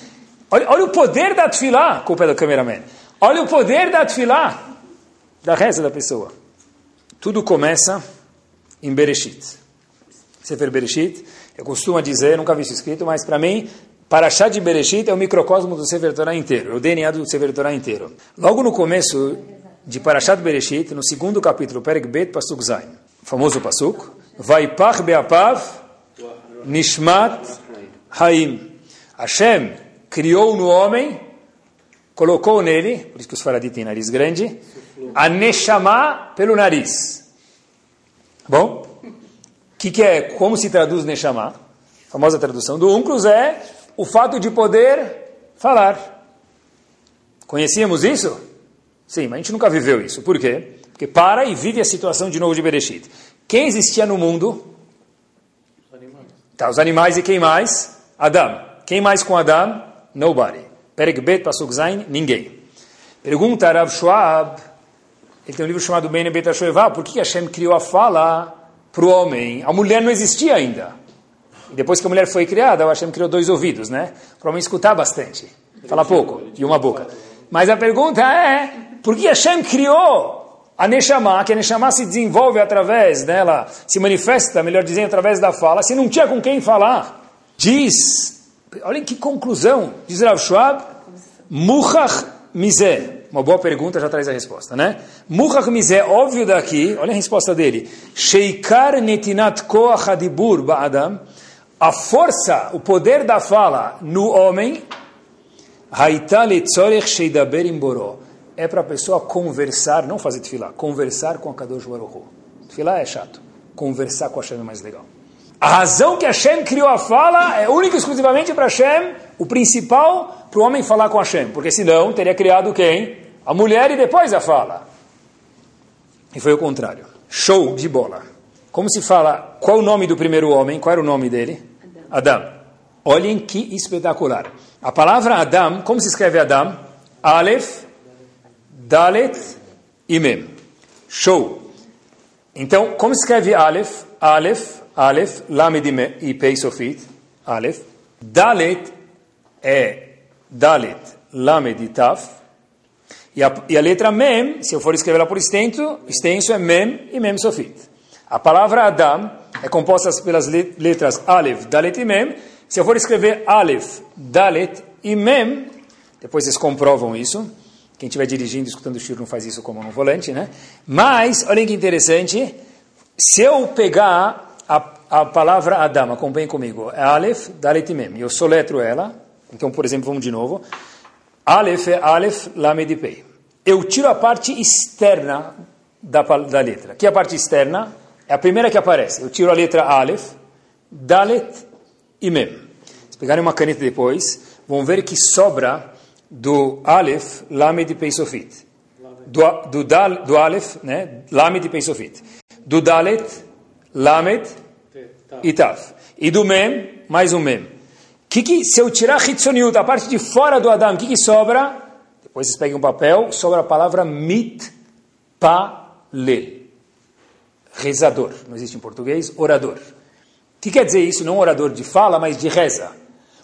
olha, olha o poder da tefilá, culpa é do cameraman. Olha o poder da tefilá, da reza da pessoa. Tudo começa em Bereshit. Sefer Bereshit, eu costumo dizer, nunca vi isso escrito, mas para mim, Parashá de Bereshit é o microcosmo do Sefer Torah inteiro, é o DNA do Sefer Torah inteiro. Logo no começo de Parashat Bereshit, no segundo capítulo, Perek Bet Pasuk Zain, famoso Pasuk, Vaipach Beapav Nishmat Haim. Hashem criou no homem, colocou nele, por isso que os faraditos têm nariz grande, a Neshama pelo nariz. Bom? Que, que é, como se traduz Neshama? A famosa tradução do Unclus é o fato de poder falar. Conhecíamos isso? Sim, mas a gente nunca viveu isso. Por quê? Porque para e vive a situação de novo de Bereshit. Quem existia no mundo? Os animais. Tá, os animais e quem mais? Adam. Quem mais com Adam? Nobody. Perek Bet Pasuk Zain, ninguém. Pergunta Rav Schwab, ele tem um livro chamado Bene Bet por que Hashem criou a fala para o homem. A mulher não existia ainda. E depois que a mulher foi criada, o Hashem criou dois ouvidos, né? Para o homem escutar bastante. Falar pouco e uma boca. Mas a pergunta é, por que Hashem criou a Neshama, que a Neshama se desenvolve através dela, se manifesta, melhor dizendo, através da fala, se não tinha com quem falar? Diz, olhem que conclusão, diz Rav Schwab, Muchach Mizeh, uma boa pergunta já traz a resposta, né? Muhach é óbvio daqui, olha a resposta dele. Sheikar netinat koach hadibur ba'adam. A força, o poder da fala no homem, haita letzorech sheidaber imboro. É para a pessoa conversar, não fazer tefilá, conversar com a Kadosh Baruch. Tefilá é chato, conversar com a Hashem é mais legal. A razão que Hashem criou a fala é única e exclusivamente para Hashem, o principal para o homem falar com Hashem, porque senão teria criado quem? A mulher e depois a fala. E foi o contrário. Show de bola. Como se fala, qual o nome do primeiro homem? Qual era o nome dele? Adam. Adam. Olhem que espetacular. A palavra Adam, como se escreve Adam? Aleph, Dalet e Mem. Show. Então, como se escreve Aleph? Aleph, Aleph, Lamed e Pei Sofit, Aleph. Dalet é Dalet, Lamed e Taf. E a, e a letra Mem, se eu for escrever ela por extenso, extenso é Mem e Mem Sofit. A palavra Adam é composta pelas letras Aleph, Dalet e Mem. Se eu for escrever Aleph, Dalet e Mem, depois vocês comprovam isso. Quem estiver dirigindo, escutando o Shiro não faz isso como no volante, né? Mas, olhem que interessante, se eu pegar a, a palavra Adam, acompanhe comigo, é Aleph, Dalet e Mem. Eu soletro ela, então, por exemplo, vamos de novo. Aleph é Aleph, Lamed e Pei. Eu tiro a parte externa da, da letra. Que é a parte externa? É a primeira que aparece. Eu tiro a letra Aleph, Dalet e Mem. Se pegarem uma caneta depois, vão ver que sobra do Aleph, Lamed e Peisofit. Do, do, Dal, do Aleph, né? Lamed e Peisofit. Do Dalet, Lamed e Tav. E do Mem, mais um Mem. Que que, se eu tirar Hitzoniut, a parte de fora do Adam, o que, que sobra? Depois vocês peguem um papel, sobra a palavra mit Palel. Rezador. Não existe em português, orador. O que quer dizer isso? Não orador de fala, mas de reza.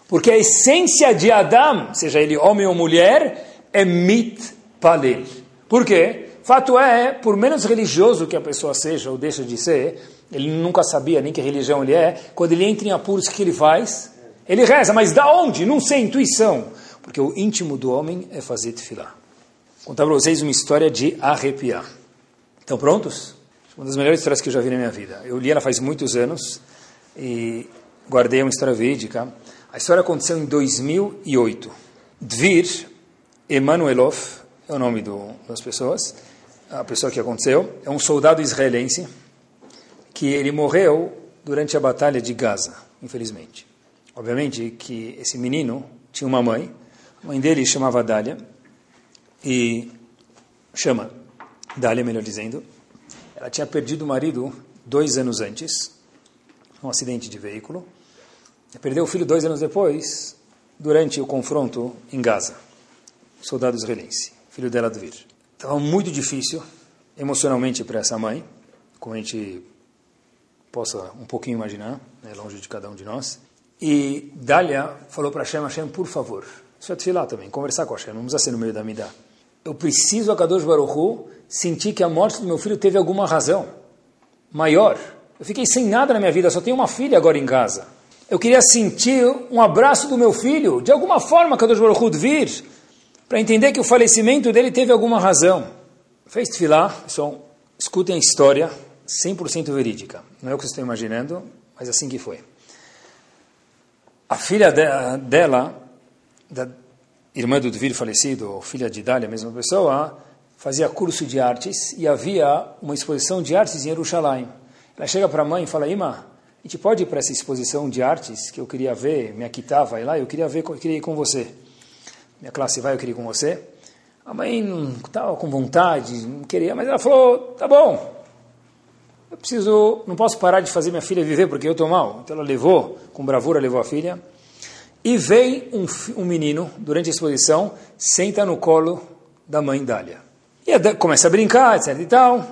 Porque a essência de Adam, seja ele homem ou mulher, é mitpalel. Por quê? Fato é, por menos religioso que a pessoa seja ou deixa de ser, ele nunca sabia nem que religião ele é, quando ele entra em apuros, o que ele faz? Ele reza, mas da onde? Não sei, intuição. Porque o íntimo do homem é fazer tefilá. Vou contar para vocês uma história de arrepiar. Estão prontos? Uma das melhores histórias que eu já vi na minha vida. Eu li ela faz muitos anos e guardei uma história verídica. A história aconteceu em 2008. Dvir Emanuelov é o nome do, das pessoas, a pessoa que aconteceu, é um soldado israelense que ele morreu durante a batalha de Gaza, infelizmente. Obviamente que esse menino tinha uma mãe, a mãe dele chamava Dália, e chama Dália, melhor dizendo, ela tinha perdido o marido dois anos antes, num acidente de veículo. E perdeu o filho dois anos depois, durante o confronto em Gaza. Soldado israelense, filho dela do vir. Estava muito difícil emocionalmente para essa mãe, como a gente possa um pouquinho imaginar, né, longe de cada um de nós. E Dália falou para Hashem, Hashem, por favor, isso é lá também, conversar com Hashem, não precisa ser no meio da Midah. Eu preciso, a Kadosh Baruch sentir que a morte do meu filho teve alguma razão maior. Eu fiquei sem nada na minha vida, só tenho uma filha agora em casa. Eu queria sentir um abraço do meu filho, de alguma forma, Kadosh Baruch vir, para entender que o falecimento dele teve alguma razão. Fez tefilá, pessoal, escutem a história, 100% verídica. Não é o que vocês estão imaginando, mas assim que foi. A filha de, dela, da irmã do Dvir falecido, filha de Dália, a mesma pessoa, fazia curso de artes e havia uma exposição de artes em Jerusalém. Ela chega para a mãe e fala, Ima, a gente pode ir para essa exposição de artes que eu queria ver, minha Kitá vai lá, eu queria ver, eu queria ir com você. Minha classe vai, eu queria ir com você. A mãe não estava com vontade, não queria, mas ela falou, tá bom, eu preciso, não posso parar de fazer minha filha viver porque eu estou mal. Então ela levou, com bravura levou a filha. E vem um, um menino, durante a exposição, senta no colo da mãe Dália. E a, começa a brincar, etc e tal.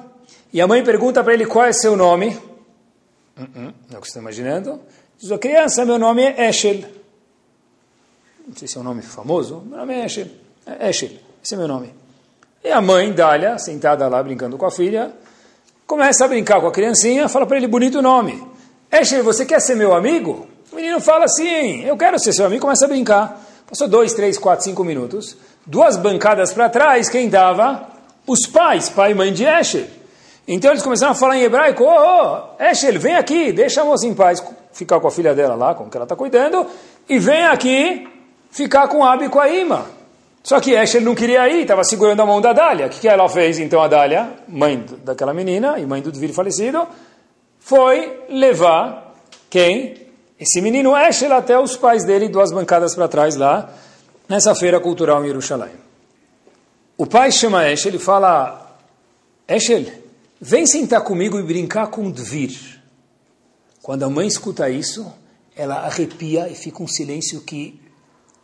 E a mãe pergunta para ele qual é seu nome. Uh -uh, não é o que você está imaginando. Diz a criança, meu nome é Eshel. Não sei se é um nome famoso. Meu nome é Eshel. É Eshel, esse é meu nome. E a mãe, Dália, sentada lá brincando com a filha, começa a brincar com a criancinha, fala para ele bonito nome. Eshel, você quer ser meu amigo? O menino fala assim, eu quero ser seu amigo, começa a brincar. Passou dois, três, quatro, cinco minutos. Duas bancadas para trás, quem estava? Os pais, pai e mãe de Eshel. Então eles começaram a falar em hebraico, ô, oh, oh, Eshel, vem aqui, deixa a moça em paz ficar com a filha dela lá, com que ela está cuidando, e vem aqui ficar com Abi e com a Ima. Só que Eshel não queria ir, estava segurando a mão da Dália. O que, que ela fez então, a Dália, mãe daquela menina e mãe do filho falecido, foi levar quem? Esse menino Eshel até os pais dele, duas bancadas para trás lá, nessa feira cultural em Jerusalém. O pai chama Eshel e fala, Eshel, vem sentar comigo e brincar com Dvir. Quando a mãe escuta isso, ela arrepia e fica um silêncio que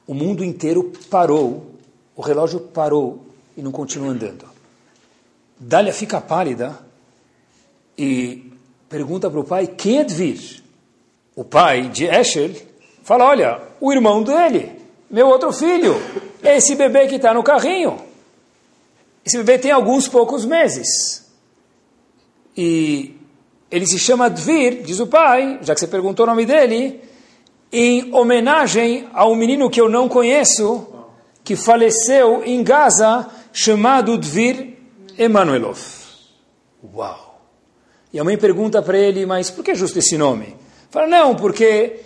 o mundo inteiro parou, o relógio parou e não continua andando. Dália fica pálida e pergunta para o pai, quem é Dvir? O pai de Eshel fala, olha, o irmão dele, meu outro filho, esse bebê que está no carrinho. Esse bebê tem alguns poucos meses. E ele se chama Dvir, diz o pai, já que você perguntou o nome dele, em homenagem a um menino que eu não conheço, que faleceu em Gaza, chamado Dvir Emanuelov. Uau! E a mãe pergunta para ele, mas por que justo esse nome? Fala, não, porque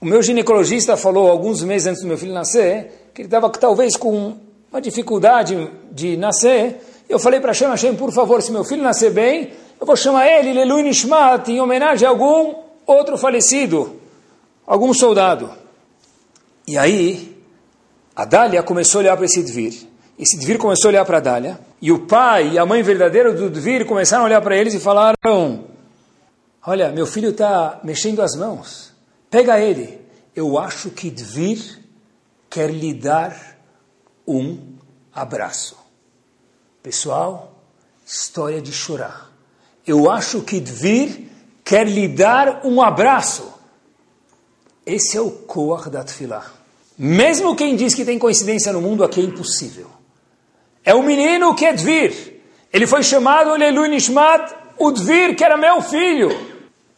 o meu ginecologista falou alguns meses antes do meu filho nascer que ele estava talvez com uma dificuldade de nascer, eu falei para Hashem, Hashem, por favor, se meu filho nascer bem, eu vou chamar ele Lelui Nishmat, em homenagem a algum outro falecido, algum soldado. E aí, A Dália começou a olhar para esse Dvir. Esse Dvir começou a olhar para a Dália. E o pai e a mãe verdadeira do Dvir começaram a olhar para eles e falaram: Olha, meu filho está mexendo as mãos. Pega ele. Eu acho que Dvir quer lhe dar um abraço. Pessoal, história de chorar. Eu acho que Dvir quer lhe dar um abraço. Esse é o Koach da Tfilah. Mesmo quem diz que tem coincidência no mundo, aqui é impossível. É o menino que é Dvir. Ele foi chamado Leilu Nishmat, o Dvir, que era meu filho.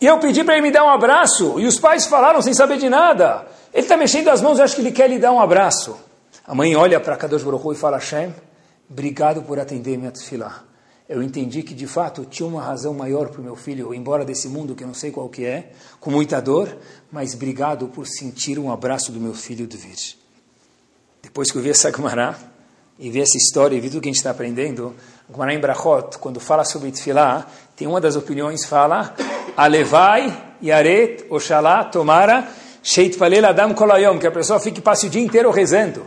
E eu pedi para ele me dar um abraço. E os pais falaram sem saber de nada. Ele está mexendo as mãos, acho que ele quer lhe dar um abraço. A mãe olha para Kadosh Baruch e fala, Hashem, obrigado por atender minha tefilá. Eu entendi que, de fato, tinha uma razão maior para o meu filho ir embora desse mundo que eu não sei qual que é, com muita dor, mas obrigado por sentir um abraço do meu filho de vir. Depois que eu vi essa Gemara, e vi essa história e vi tudo que a gente está aprendendo, Gemara em Brachot, quando fala sobre tefilá, tem uma das opiniões fala, Alevai, Yaret, Oxalá, Tomara, Sheit Palel Adam Kolayom, que a pessoa fique passe o dia inteiro rezando.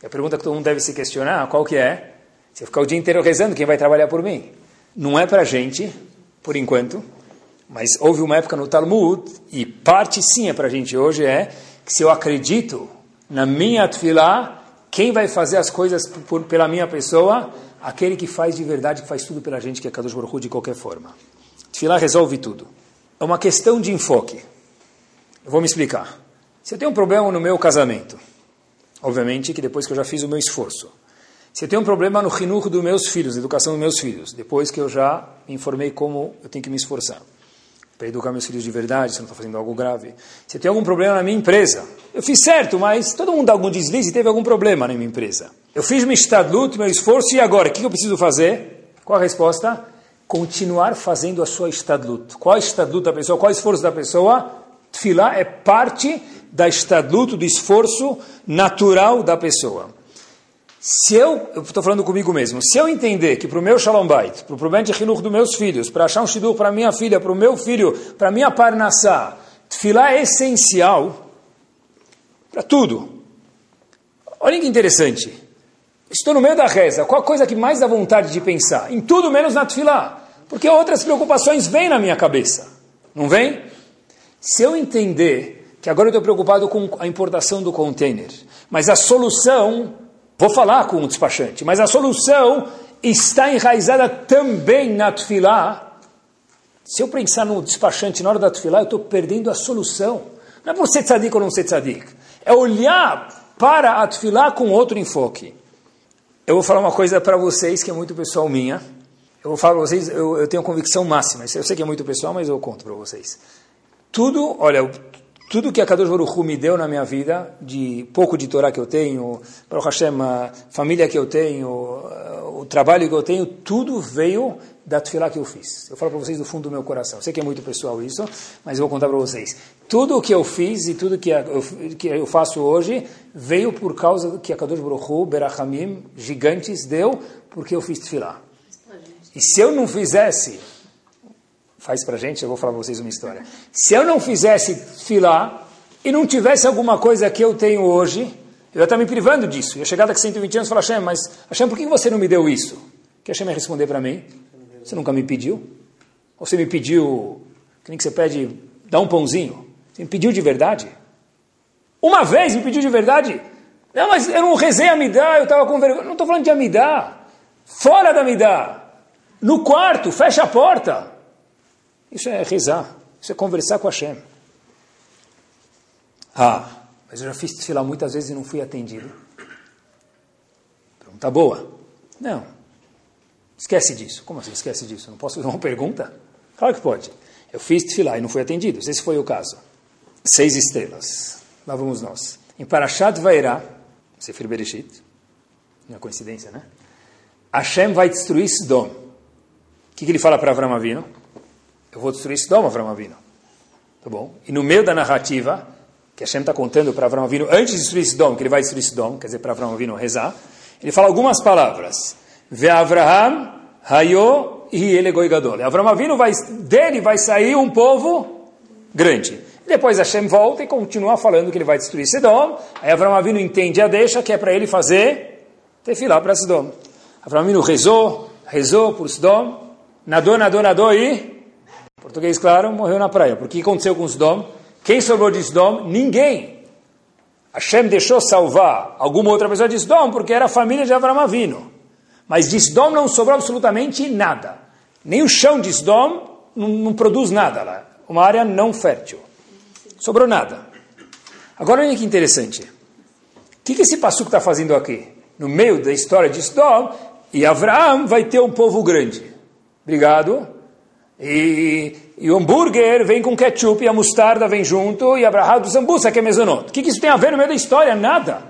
E a pergunta que todo mundo deve se questionar, qual que é? Se eu ficar o dia inteiro rezando, quem vai trabalhar por mim? Não é para gente, por enquanto, mas houve uma época no Talmud, e parte sim é para a gente hoje, é que se eu acredito na minha tefilá, quem vai fazer as coisas por, pela minha pessoa? Aquele que faz de verdade, que faz tudo pela gente, que é Kadosh Baruch Hu, de qualquer forma. Tefilá resolve tudo. É uma questão de enfoque. Eu vou me explicar. Se eu tenho um problema no meu casamento, obviamente que depois que eu já fiz o meu esforço. Se eu tenho um problema no rinur dos meus filhos, na educação dos meus filhos, depois que eu já me informei como eu tenho que me esforçar para educar meus filhos de verdade, se eu não estou fazendo algo grave. Se eu tenho algum problema na minha empresa, eu fiz certo, mas todo mundo dá algum deslize e teve algum problema na minha empresa. Eu fiz meu estadlut, meu esforço, e agora? O que eu preciso fazer? Qual a resposta? Continuar fazendo a sua estadlut. Qual é a estadlut da pessoa? Qual é o esforço da pessoa? Tfilah é parte da estadlut, do esforço natural da pessoa. Se eu, eu estou falando comigo mesmo, se eu entender que para o meu Shalom Bait, para o problema de Hinuch dos meus filhos, para achar um Shidur para minha filha, para o meu filho, para minha Parnassá, Tfilah é essencial para tudo. Olha que interessante. Estou no meio da reza. Qual a coisa que mais dá vontade de pensar? Em tudo menos na Tfilah. Porque outras preocupações vêm na minha cabeça. Não vem? Se eu entender que agora eu estou preocupado com a importação do container, mas a solução, vou falar com o despachante, mas a solução está enraizada também na tefilá. Se eu pensar no despachante na hora da tefilá, eu estou perdendo a solução. Não é por ser tzadik ou não ser tzadik. É olhar para a tefilá com outro enfoque. Eu vou falar uma coisa para vocês que é muito pessoal minha. Eu vou falar para vocês, eu, eu tenho convicção máxima. Eu sei que é muito pessoal, mas eu conto para vocês. Tudo, olha, tudo que a Kadosh Baruch Hu me deu na minha vida, de pouco de Torá que eu tenho, Baruch Hashem, a família que eu tenho, o trabalho que eu tenho, tudo veio da tefilá que eu fiz. Eu falo para vocês do fundo do meu coração. Sei que é muito pessoal isso, mas eu vou contar para vocês. Tudo o que eu fiz e tudo que eu, que eu faço hoje veio por causa que a Kadosh Baruch Hu, Berachamim, gigantes, deu, porque eu fiz tefilá. E se eu não fizesse faz para gente, eu vou falar para vocês uma história. Se eu não fizesse filá e não tivesse alguma coisa que eu tenho hoje, eu ia estar me privando disso. Eu ia chegar daqui a 120 anos e falar, Hashem, mas Hashem, por que você não me deu isso? Que Hashem ia responder para mim? Você nunca me pediu? Ou você me pediu, que nem que você pede, dá um pãozinho? Você me pediu de verdade? Uma vez me pediu de verdade? Não, mas eu não rezei a Midá, eu estava com vergonha. Não estou falando de Amidá. Fora da Midá. No quarto, fecha a porta. Isso é rezar, isso é conversar com Hashem. Ah, mas eu já fiz tefilá muitas vezes e não fui atendido. Pergunta boa. Não. Esquece disso. Como assim esquece disso? Não posso fazer uma pergunta? Claro que pode. Eu fiz tefilá e não fui atendido. Esse foi o caso. Seis estrelas. Lá vamos nós. Em Parashat Vairá, Sefer Bereshit, não é coincidência, né? Hashem vai destruir Sodom. O que, que ele fala para Avram Avinu? Eu vou destruir Sodom, Avram Avinu. Tá bom? E no meio da narrativa, que Hashem está contando para Avram Avinu, antes de destruir Sodom, que ele vai destruir Sodom, quer dizer, para Avram Avinu rezar, ele fala algumas palavras. Ve Avraham, Hayo e ele Gadol. Avram Avinu vai, dele vai sair um povo grande. Depois Hashem volta e continua falando que ele vai destruir Sedom. Aí Avram Avinu entende a deixa, que é para ele fazer tefilá para Sedom. Avram Avinu rezou, rezou por Sedom, nadou, nadou, nadou e, português claro, morreu na praia. Porque o que aconteceu com Sedom? Quem sobrou de Sedom? Ninguém. Hashem deixou salvar alguma outra pessoa de Sedom porque era a família de Avram Avinu. Mas de Sedom não sobrou absolutamente nada. Nem o chão de Sedom não, não produz nada lá. Uma área não fértil. Sobrou nada. Agora olha que interessante. O que, que esse passuco está fazendo aqui? No meio da história de Sedom, e Abraão vai ter um povo grande. Obrigado. E, e o hambúrguer vem com ketchup e a mostarda vem junto e a brahá do zambusa que é mesonot. O que, que isso tem a ver no meio da história? Nada.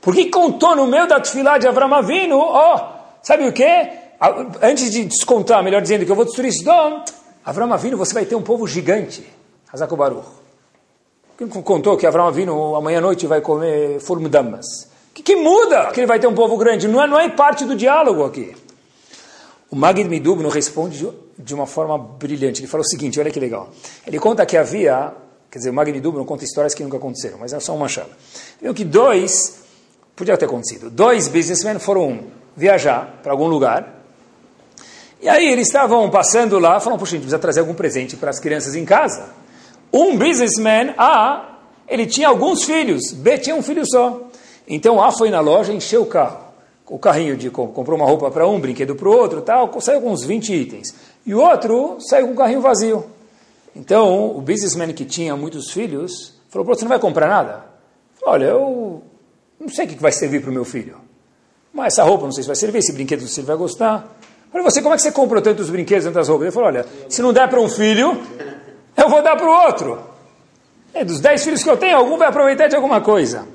Por que contou no meio da tefilá de Avram Avinu, oh, sabe o quê? Antes de descontar, melhor dizendo, que eu vou destruir Sodom, Avram Avinu, você vai ter um povo gigante. Hazako Baruch. Quem contou que Avram Avinu amanhã à noite vai comer formudamas? O que, que muda que ele vai ter um povo grande? Não é, não é parte do diálogo aqui. O Magid Midubno responde de uma forma brilhante. Ele fala o seguinte, olha que legal. Ele conta que havia, quer dizer, o Magid Midubno conta histórias que nunca aconteceram, mas é só uma chave. Viu que dois, podia ter acontecido, dois businessmen foram viajar para algum lugar, e aí eles estavam passando lá, falaram, puxa, a gente precisa trazer algum presente para as crianças em casa. Um businessman, A, ele tinha alguns filhos, B tinha um filho só. Então A foi na loja, encheu o carro o carrinho de comprou uma roupa para um, brinquedo para o outro, tal, saiu com uns 20 itens. E o outro saiu com o carrinho vazio. Então, o businessman que tinha muitos filhos falou: você não vai comprar nada? Falou, Olha, eu não sei o que vai servir para o meu filho. Mas essa roupa não sei se vai servir, esse brinquedo não sei se ele vai gostar. Falei, você, como é que você comprou tantos brinquedos, tantas roupas? Ele falou: Olha, se não der para um filho, eu vou dar para o outro. É, dos dez filhos que eu tenho, algum vai aproveitar de alguma coisa.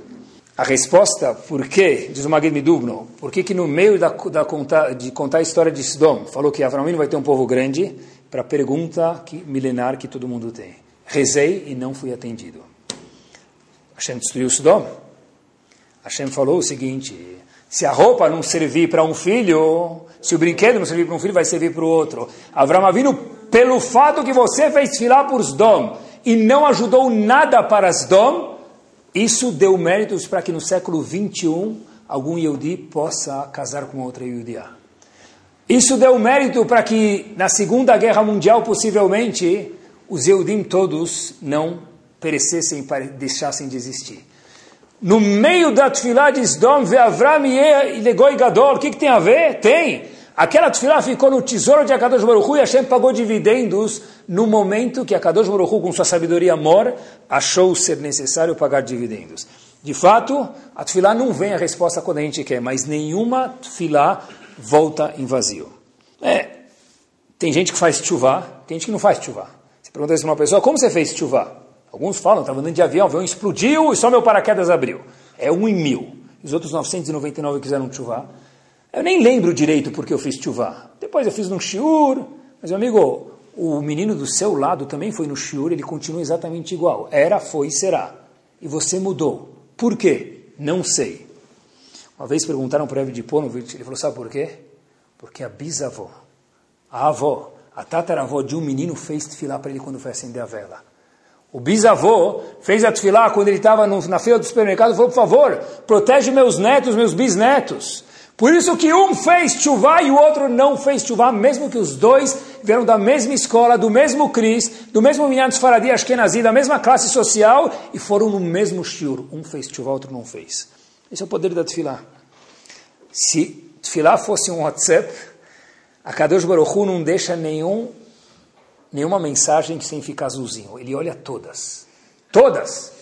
A resposta, por quê, diz o Magid Midubno, por que que no meio da, da contar, de contar a história de Sodom, falou que Avramino vai ter um povo grande, para a pergunta que, milenar que todo mundo tem. Rezei e não fui atendido. Hashem destruiu Sodom. Hashem falou o seguinte, se a roupa não servir para um filho, se o brinquedo não servir para um filho, vai servir para o outro. Avram Avinu, pelo fato que você fez filar por Sodom e não ajudou nada para Sodom, isso deu méritos para que no século 21 algum Yehudi possa casar com outra Yehudiá. Isso deu mérito para que na Segunda Guerra Mundial, possivelmente, os Yehudim todos não perecessem, deixassem de existir. No meio da Tfilah de Sdom, Ve'avram e Legoi Gadol, o que, que tem a ver? Tem. Aquela tefilá ficou no tesouro de Akadosh Baruch Hu e Hashem pagou dividendos no momento que Akadosh Baruch Hu, com sua sabedoria amor, achou ser necessário pagar dividendos. De fato, a tefilá não vem a resposta quando a gente quer, mas nenhuma tefilá volta em vazio. É, tem gente que faz chuvá, tem gente que não faz chuvá. Você pergunta isso para uma pessoa, como você fez chuvá? Alguns falam, estava andando de avião, o avião explodiu e só meu paraquedas abriu. É um em mil. Os outros 999 quiseram chuvá. Eu nem lembro direito porque eu fiz chuvá. Depois eu fiz no shiur, mas meu amigo, o menino do seu lado também foi no shiur, ele continua exatamente igual. Era, foi e será. E você mudou. Por quê? Não sei. Uma vez perguntaram para o de Ponovich, ele falou, sabe por quê? Porque a bisavó, a avó, a tataravó de um menino fez tefilá para ele quando foi acender a vela. O bisavô fez a tefilá quando ele estava na fila do supermercado e falou, por favor, protege meus netos, meus bisnetos. Por isso que um fez chuvá e o outro não fez chuvá, mesmo que os dois vieram da mesma escola, do mesmo Cris, do mesmo Minyan Faradi Ashkenazi, da mesma classe social e foram no mesmo shiur. Um fez chuvá, outro não fez. Esse é o poder da tefilá. Se tefilá fosse um WhatsApp, a Kadosh Baruch não deixa nenhum, nenhuma mensagem sem ficar azulzinho. Ele olha todas. Todas.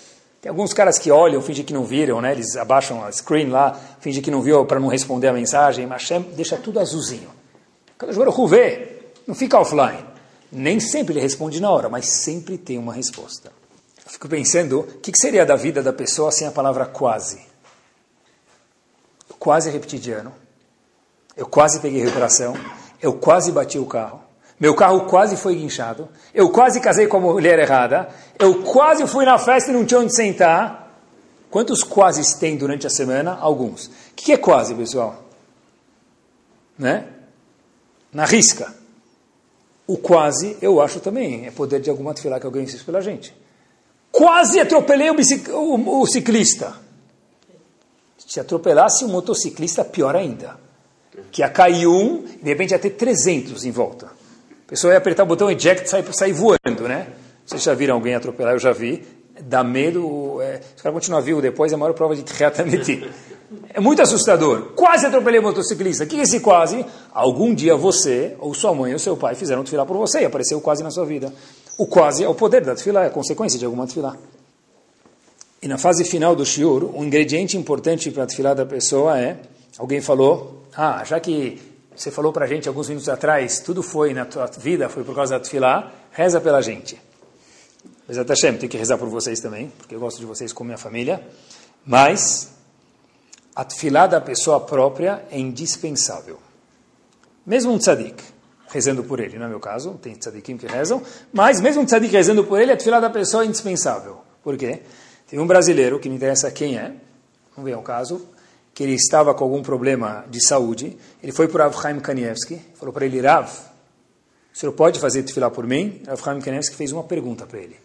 Tem alguns caras que olham, fingem que não viram, né? Eles abaixam a screen lá, fingem que não viu para não responder a mensagem. Mas deixa tudo azulzinho. Cada Baruch vê, não fica offline. Nem sempre ele responde na hora, mas sempre tem uma resposta. Eu fico pensando, o que seria da vida da pessoa sem a palavra quase? Quase repeti de ano. Eu quase peguei recuperação. Eu quase bati o carro. Meu carro quase foi guinchado. Eu quase casei com a mulher errada. Eu quase fui na festa e não tinha onde sentar. Quantos quase tem durante a semana? Alguns. O que é quase, pessoal? Né? Na risca. O quase, eu acho também, é poder de alguma tefilá que alguém fez pela gente. Quase atropelei o, o, o ciclista. Se atropelasse o motociclista, pior ainda. Que ia cair um, de repente ia ter 300 em volta. Pessoa ia apertar o botão eject e sair, sair voando, né? Vocês já viram alguém atropelar? Eu já vi. Dá medo. É, se o cara continuar vivo depois, é a maior prova de triatameti. É muito assustador. Quase atropelei o motociclista. O que é esse quase? Algum dia você, ou sua mãe ou seu pai fizeram tefilá por você e apareceu quase na sua vida. O quase é o poder da tefilá, é a consequência de alguma tefilá. E na fase final do shiur, um ingrediente importante para a tefilá da pessoa é, alguém falou, ah, já que você falou para a gente alguns minutos atrás, tudo foi na tua vida, foi por causa da tefilá, reza pela gente. Bezat Hashem, tem que rezar por vocês também, porque eu gosto de vocês como minha família. Mas a tefilá da pessoa própria é indispensável. Mesmo um tzadik, rezando por ele, não é meu caso, tem tzadikim que rezam, mas mesmo um tzadik rezando por ele, a tefilá da pessoa é indispensável. Por quê? Tem um brasileiro, que me interessa quem é, não vem ao caso, que ele estava com algum problema de saúde, ele foi para Rav Chaim Kanievski, falou para ele, Rav, o senhor pode fazer tefilá por mim? Rav Chaim Kanievski fez uma pergunta para ele.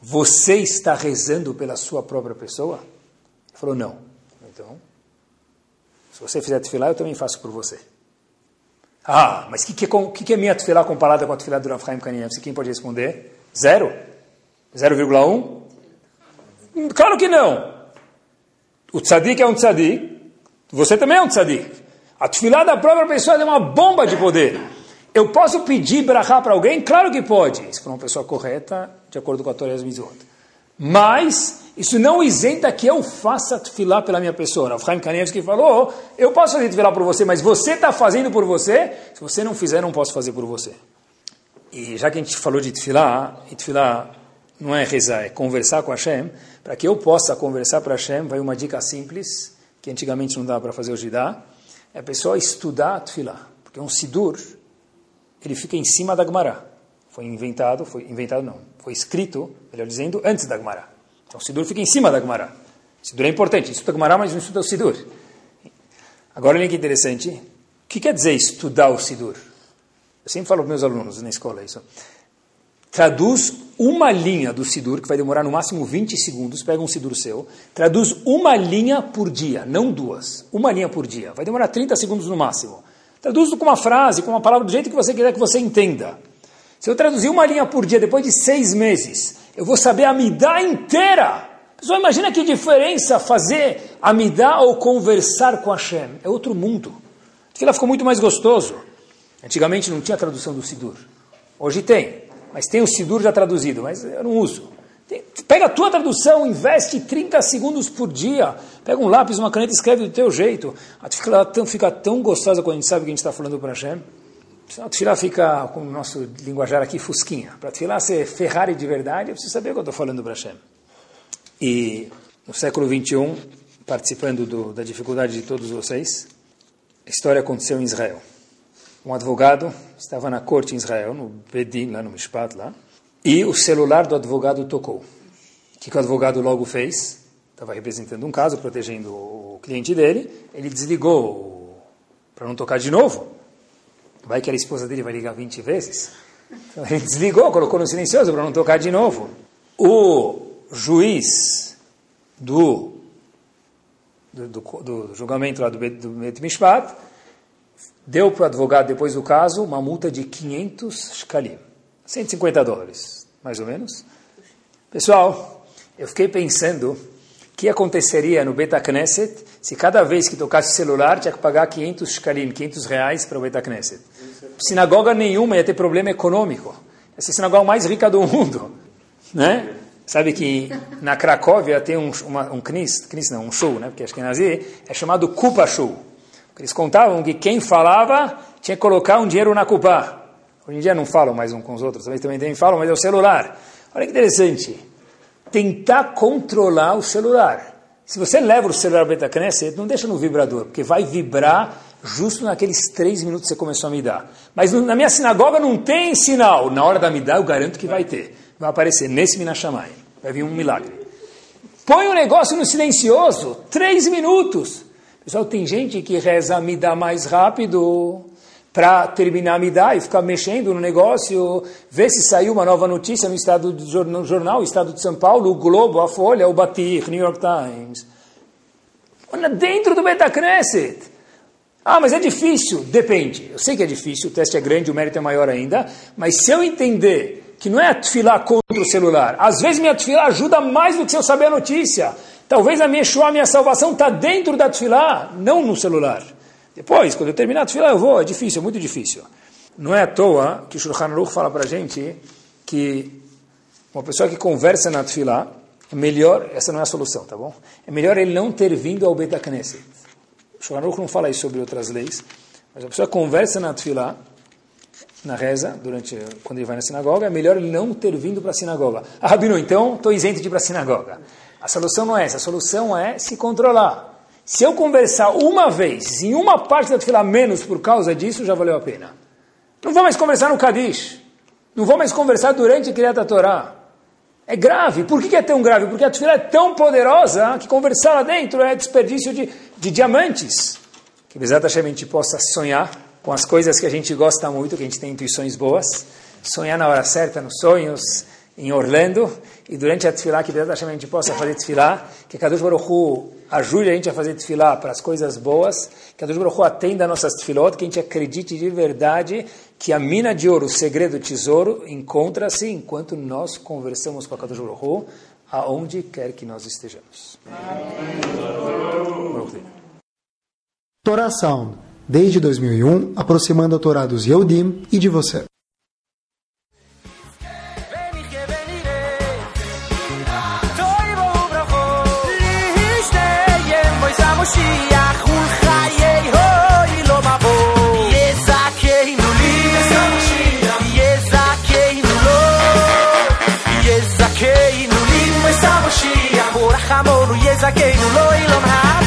Você está rezando pela sua própria pessoa? Ele falou, não. Então, se você fizer tefilá, eu também faço por você. Ah, mas o que, que, que, que é minha tefilá comparada com a tefilá do Rav Chaim Kanievski? Quem pode responder? Zero? 0,1? Claro que não. O tzadik é um tzadik, você também é um tzadik. A tefilá da própria pessoa é uma bomba de poder. Eu posso pedir brachá para alguém? Claro que pode. Se for uma pessoa correta, de acordo com a Torá Mizot. Mas isso não isenta que eu faça tefilá pela minha pessoa. O Chaim Kanievski falou, eu posso fazer tefilá por você, mas você está fazendo por você? Se você não fizer, não posso fazer por você. E já que a gente falou de tefilá, e tefilá não é rezar, é conversar com Hashem, para que eu possa conversar para Hashem, vai uma dica simples, que antigamente não dava para fazer hoje dá, é a pessoa estudar a tefilá. Porque um sidur, ele fica em cima da Gemara. Foi inventado, foi inventado não, foi escrito, melhor dizendo, antes da Gemara. Então o Sidur fica em cima da Gemara. O Sidur é importante, estuda a Gemara, mas não estuda o Sidur. Agora olha que interessante, o que quer dizer estudar o Sidur? Eu sempre falo para meus alunos na escola isso. Traduz uma linha do Sidur, que vai demorar no máximo 20 segundos, pega um Sidur seu, traduz uma linha por dia, não duas, uma linha por dia. Vai demorar 30 segundos no máximo. Traduz com uma frase, com uma palavra do jeito que você quiser que você entenda. Se eu traduzir uma linha por dia depois de seis meses, eu vou saber a midá inteira. Pessoal, imagina que diferença fazer a midá ou conversar com Hashem. É outro mundo. Aquilo ficou muito mais gostoso. Antigamente não tinha tradução do Sidur. Hoje tem. Mas tem o Sidur já traduzido, mas eu não uso. Tem, pega a tua tradução, investe 30 segundos por dia. Pega um lápis, uma caneta e escreve do teu jeito. A fica tão, fica tão gostosa quando a gente sabe que a gente está falando para Hashem. A tefilá fica, com o nosso linguajar aqui, fusquinha. Para tefilá ser Ferrari de verdade, eu preciso saber o que eu estou falando para Hashem. E no século XXI, participando do, da dificuldade de todos vocês, a história aconteceu em Israel. Um advogado estava na corte em Israel, no Bedin, lá no Mishpat, lá, e o celular do advogado tocou. O que, que o advogado logo fez? Estava representando um caso, protegendo o cliente dele, ele desligou para não tocar de novo. Vai que a esposa dele vai ligar 20 vezes. Então, ele desligou, colocou no silencioso para não tocar de novo. O juiz do, do, do, do julgamento lá do, do Mishpat deu para o advogado, depois do caso, uma multa de 500 shkalim. 150 dólares, mais ou menos. Pessoal, eu fiquei pensando o que aconteceria no Beta Knesset se cada vez que tocasse celular tinha que pagar 500 shkalim, 500 reais para o Beta Knesset sinagoga nenhuma ia ter problema econômico. Essa é a sinagoga mais rica do mundo. Né? Sabe que na Cracóvia tem um, uma, um knis, knis não, um show, né? porque acho que é nazi, é chamado Kupa Show. Eles contavam que quem falava tinha que colocar um dinheiro na Kupa. Hoje em dia não falam mais um com os outros, também, também falam, mas é o celular. Olha que interessante. Tentar controlar o celular. Se você leva o celular para Beta Knesset, não deixa no vibrador, porque vai vibrar justo naqueles três minutos que você começou a me dar. Mas na minha sinagoga não tem sinal. Na hora da me dar, eu garanto que vai ter. Vai aparecer nesse Minashamai. Vai vir um milagre. Põe o negócio no silencioso. Três minutos. Pessoal, tem gente que reza me dá mais rápido. para terminar a Midá e ficar mexendo no negócio, ver se saiu uma nova notícia no, estado do, no jornal, Estado de São Paulo, o Globo, a Folha, o Batir, New York Times. Dentro do Betacneset. Ah, mas é difícil. Depende. Eu sei que é difícil, o teste é grande, o mérito é maior ainda, mas se eu entender que não é a contra o celular, às vezes minha tefilá ajuda mais do que se eu saber a notícia. Talvez a minha a minha salvação está dentro da tefilá, não no celular. Depois, quando eu terminar a tefilá, eu vou. É difícil, é muito difícil. Não é à toa que o Shulchan Aruch fala para a gente que uma pessoa que conversa na tefilá, é melhor, essa não é a solução, tá bom? É melhor ele não ter vindo ao Beta Knesset. O Shulchan Aruch não fala isso sobre outras leis, mas a pessoa conversa na tefilá, na reza, durante quando ele vai na sinagoga, é melhor ele não ter vindo para a sinagoga. Ah, Rabino, então estou isento de ir para a sinagoga. A solução não é essa, a solução é se controlar. Se eu conversar uma vez, em uma parte da fila menos por causa disso, já valeu a pena. Não vou mais conversar no Kadish. Não vou mais conversar durante a Kriyat Torá. É grave. Por que é tão grave? Porque a tefila é tão poderosa que conversar lá dentro é desperdício de, de diamantes. Que exatamente a gente possa sonhar com as coisas que a gente gosta muito, que a gente tem intuições boas. Sonhar na hora certa, nos sonhos, em Orlando, e durante a tefilá, que a gente possa fazer tefilá, que Kadosh Baruch Hu ajude a gente a fazer tefilá para as coisas boas, que Kadosh Baruch Hu atenda nossas tefilot, que a gente acredite de verdade que a mina de ouro, o segredo, o tesouro, encontra-se enquanto nós conversamos com a Kadosh Baruch Hu, aonde quer que nós estejamos. Sound, desde 2001, aproximando a Torá dos Yehudim e de você. זכינו לא אילון האב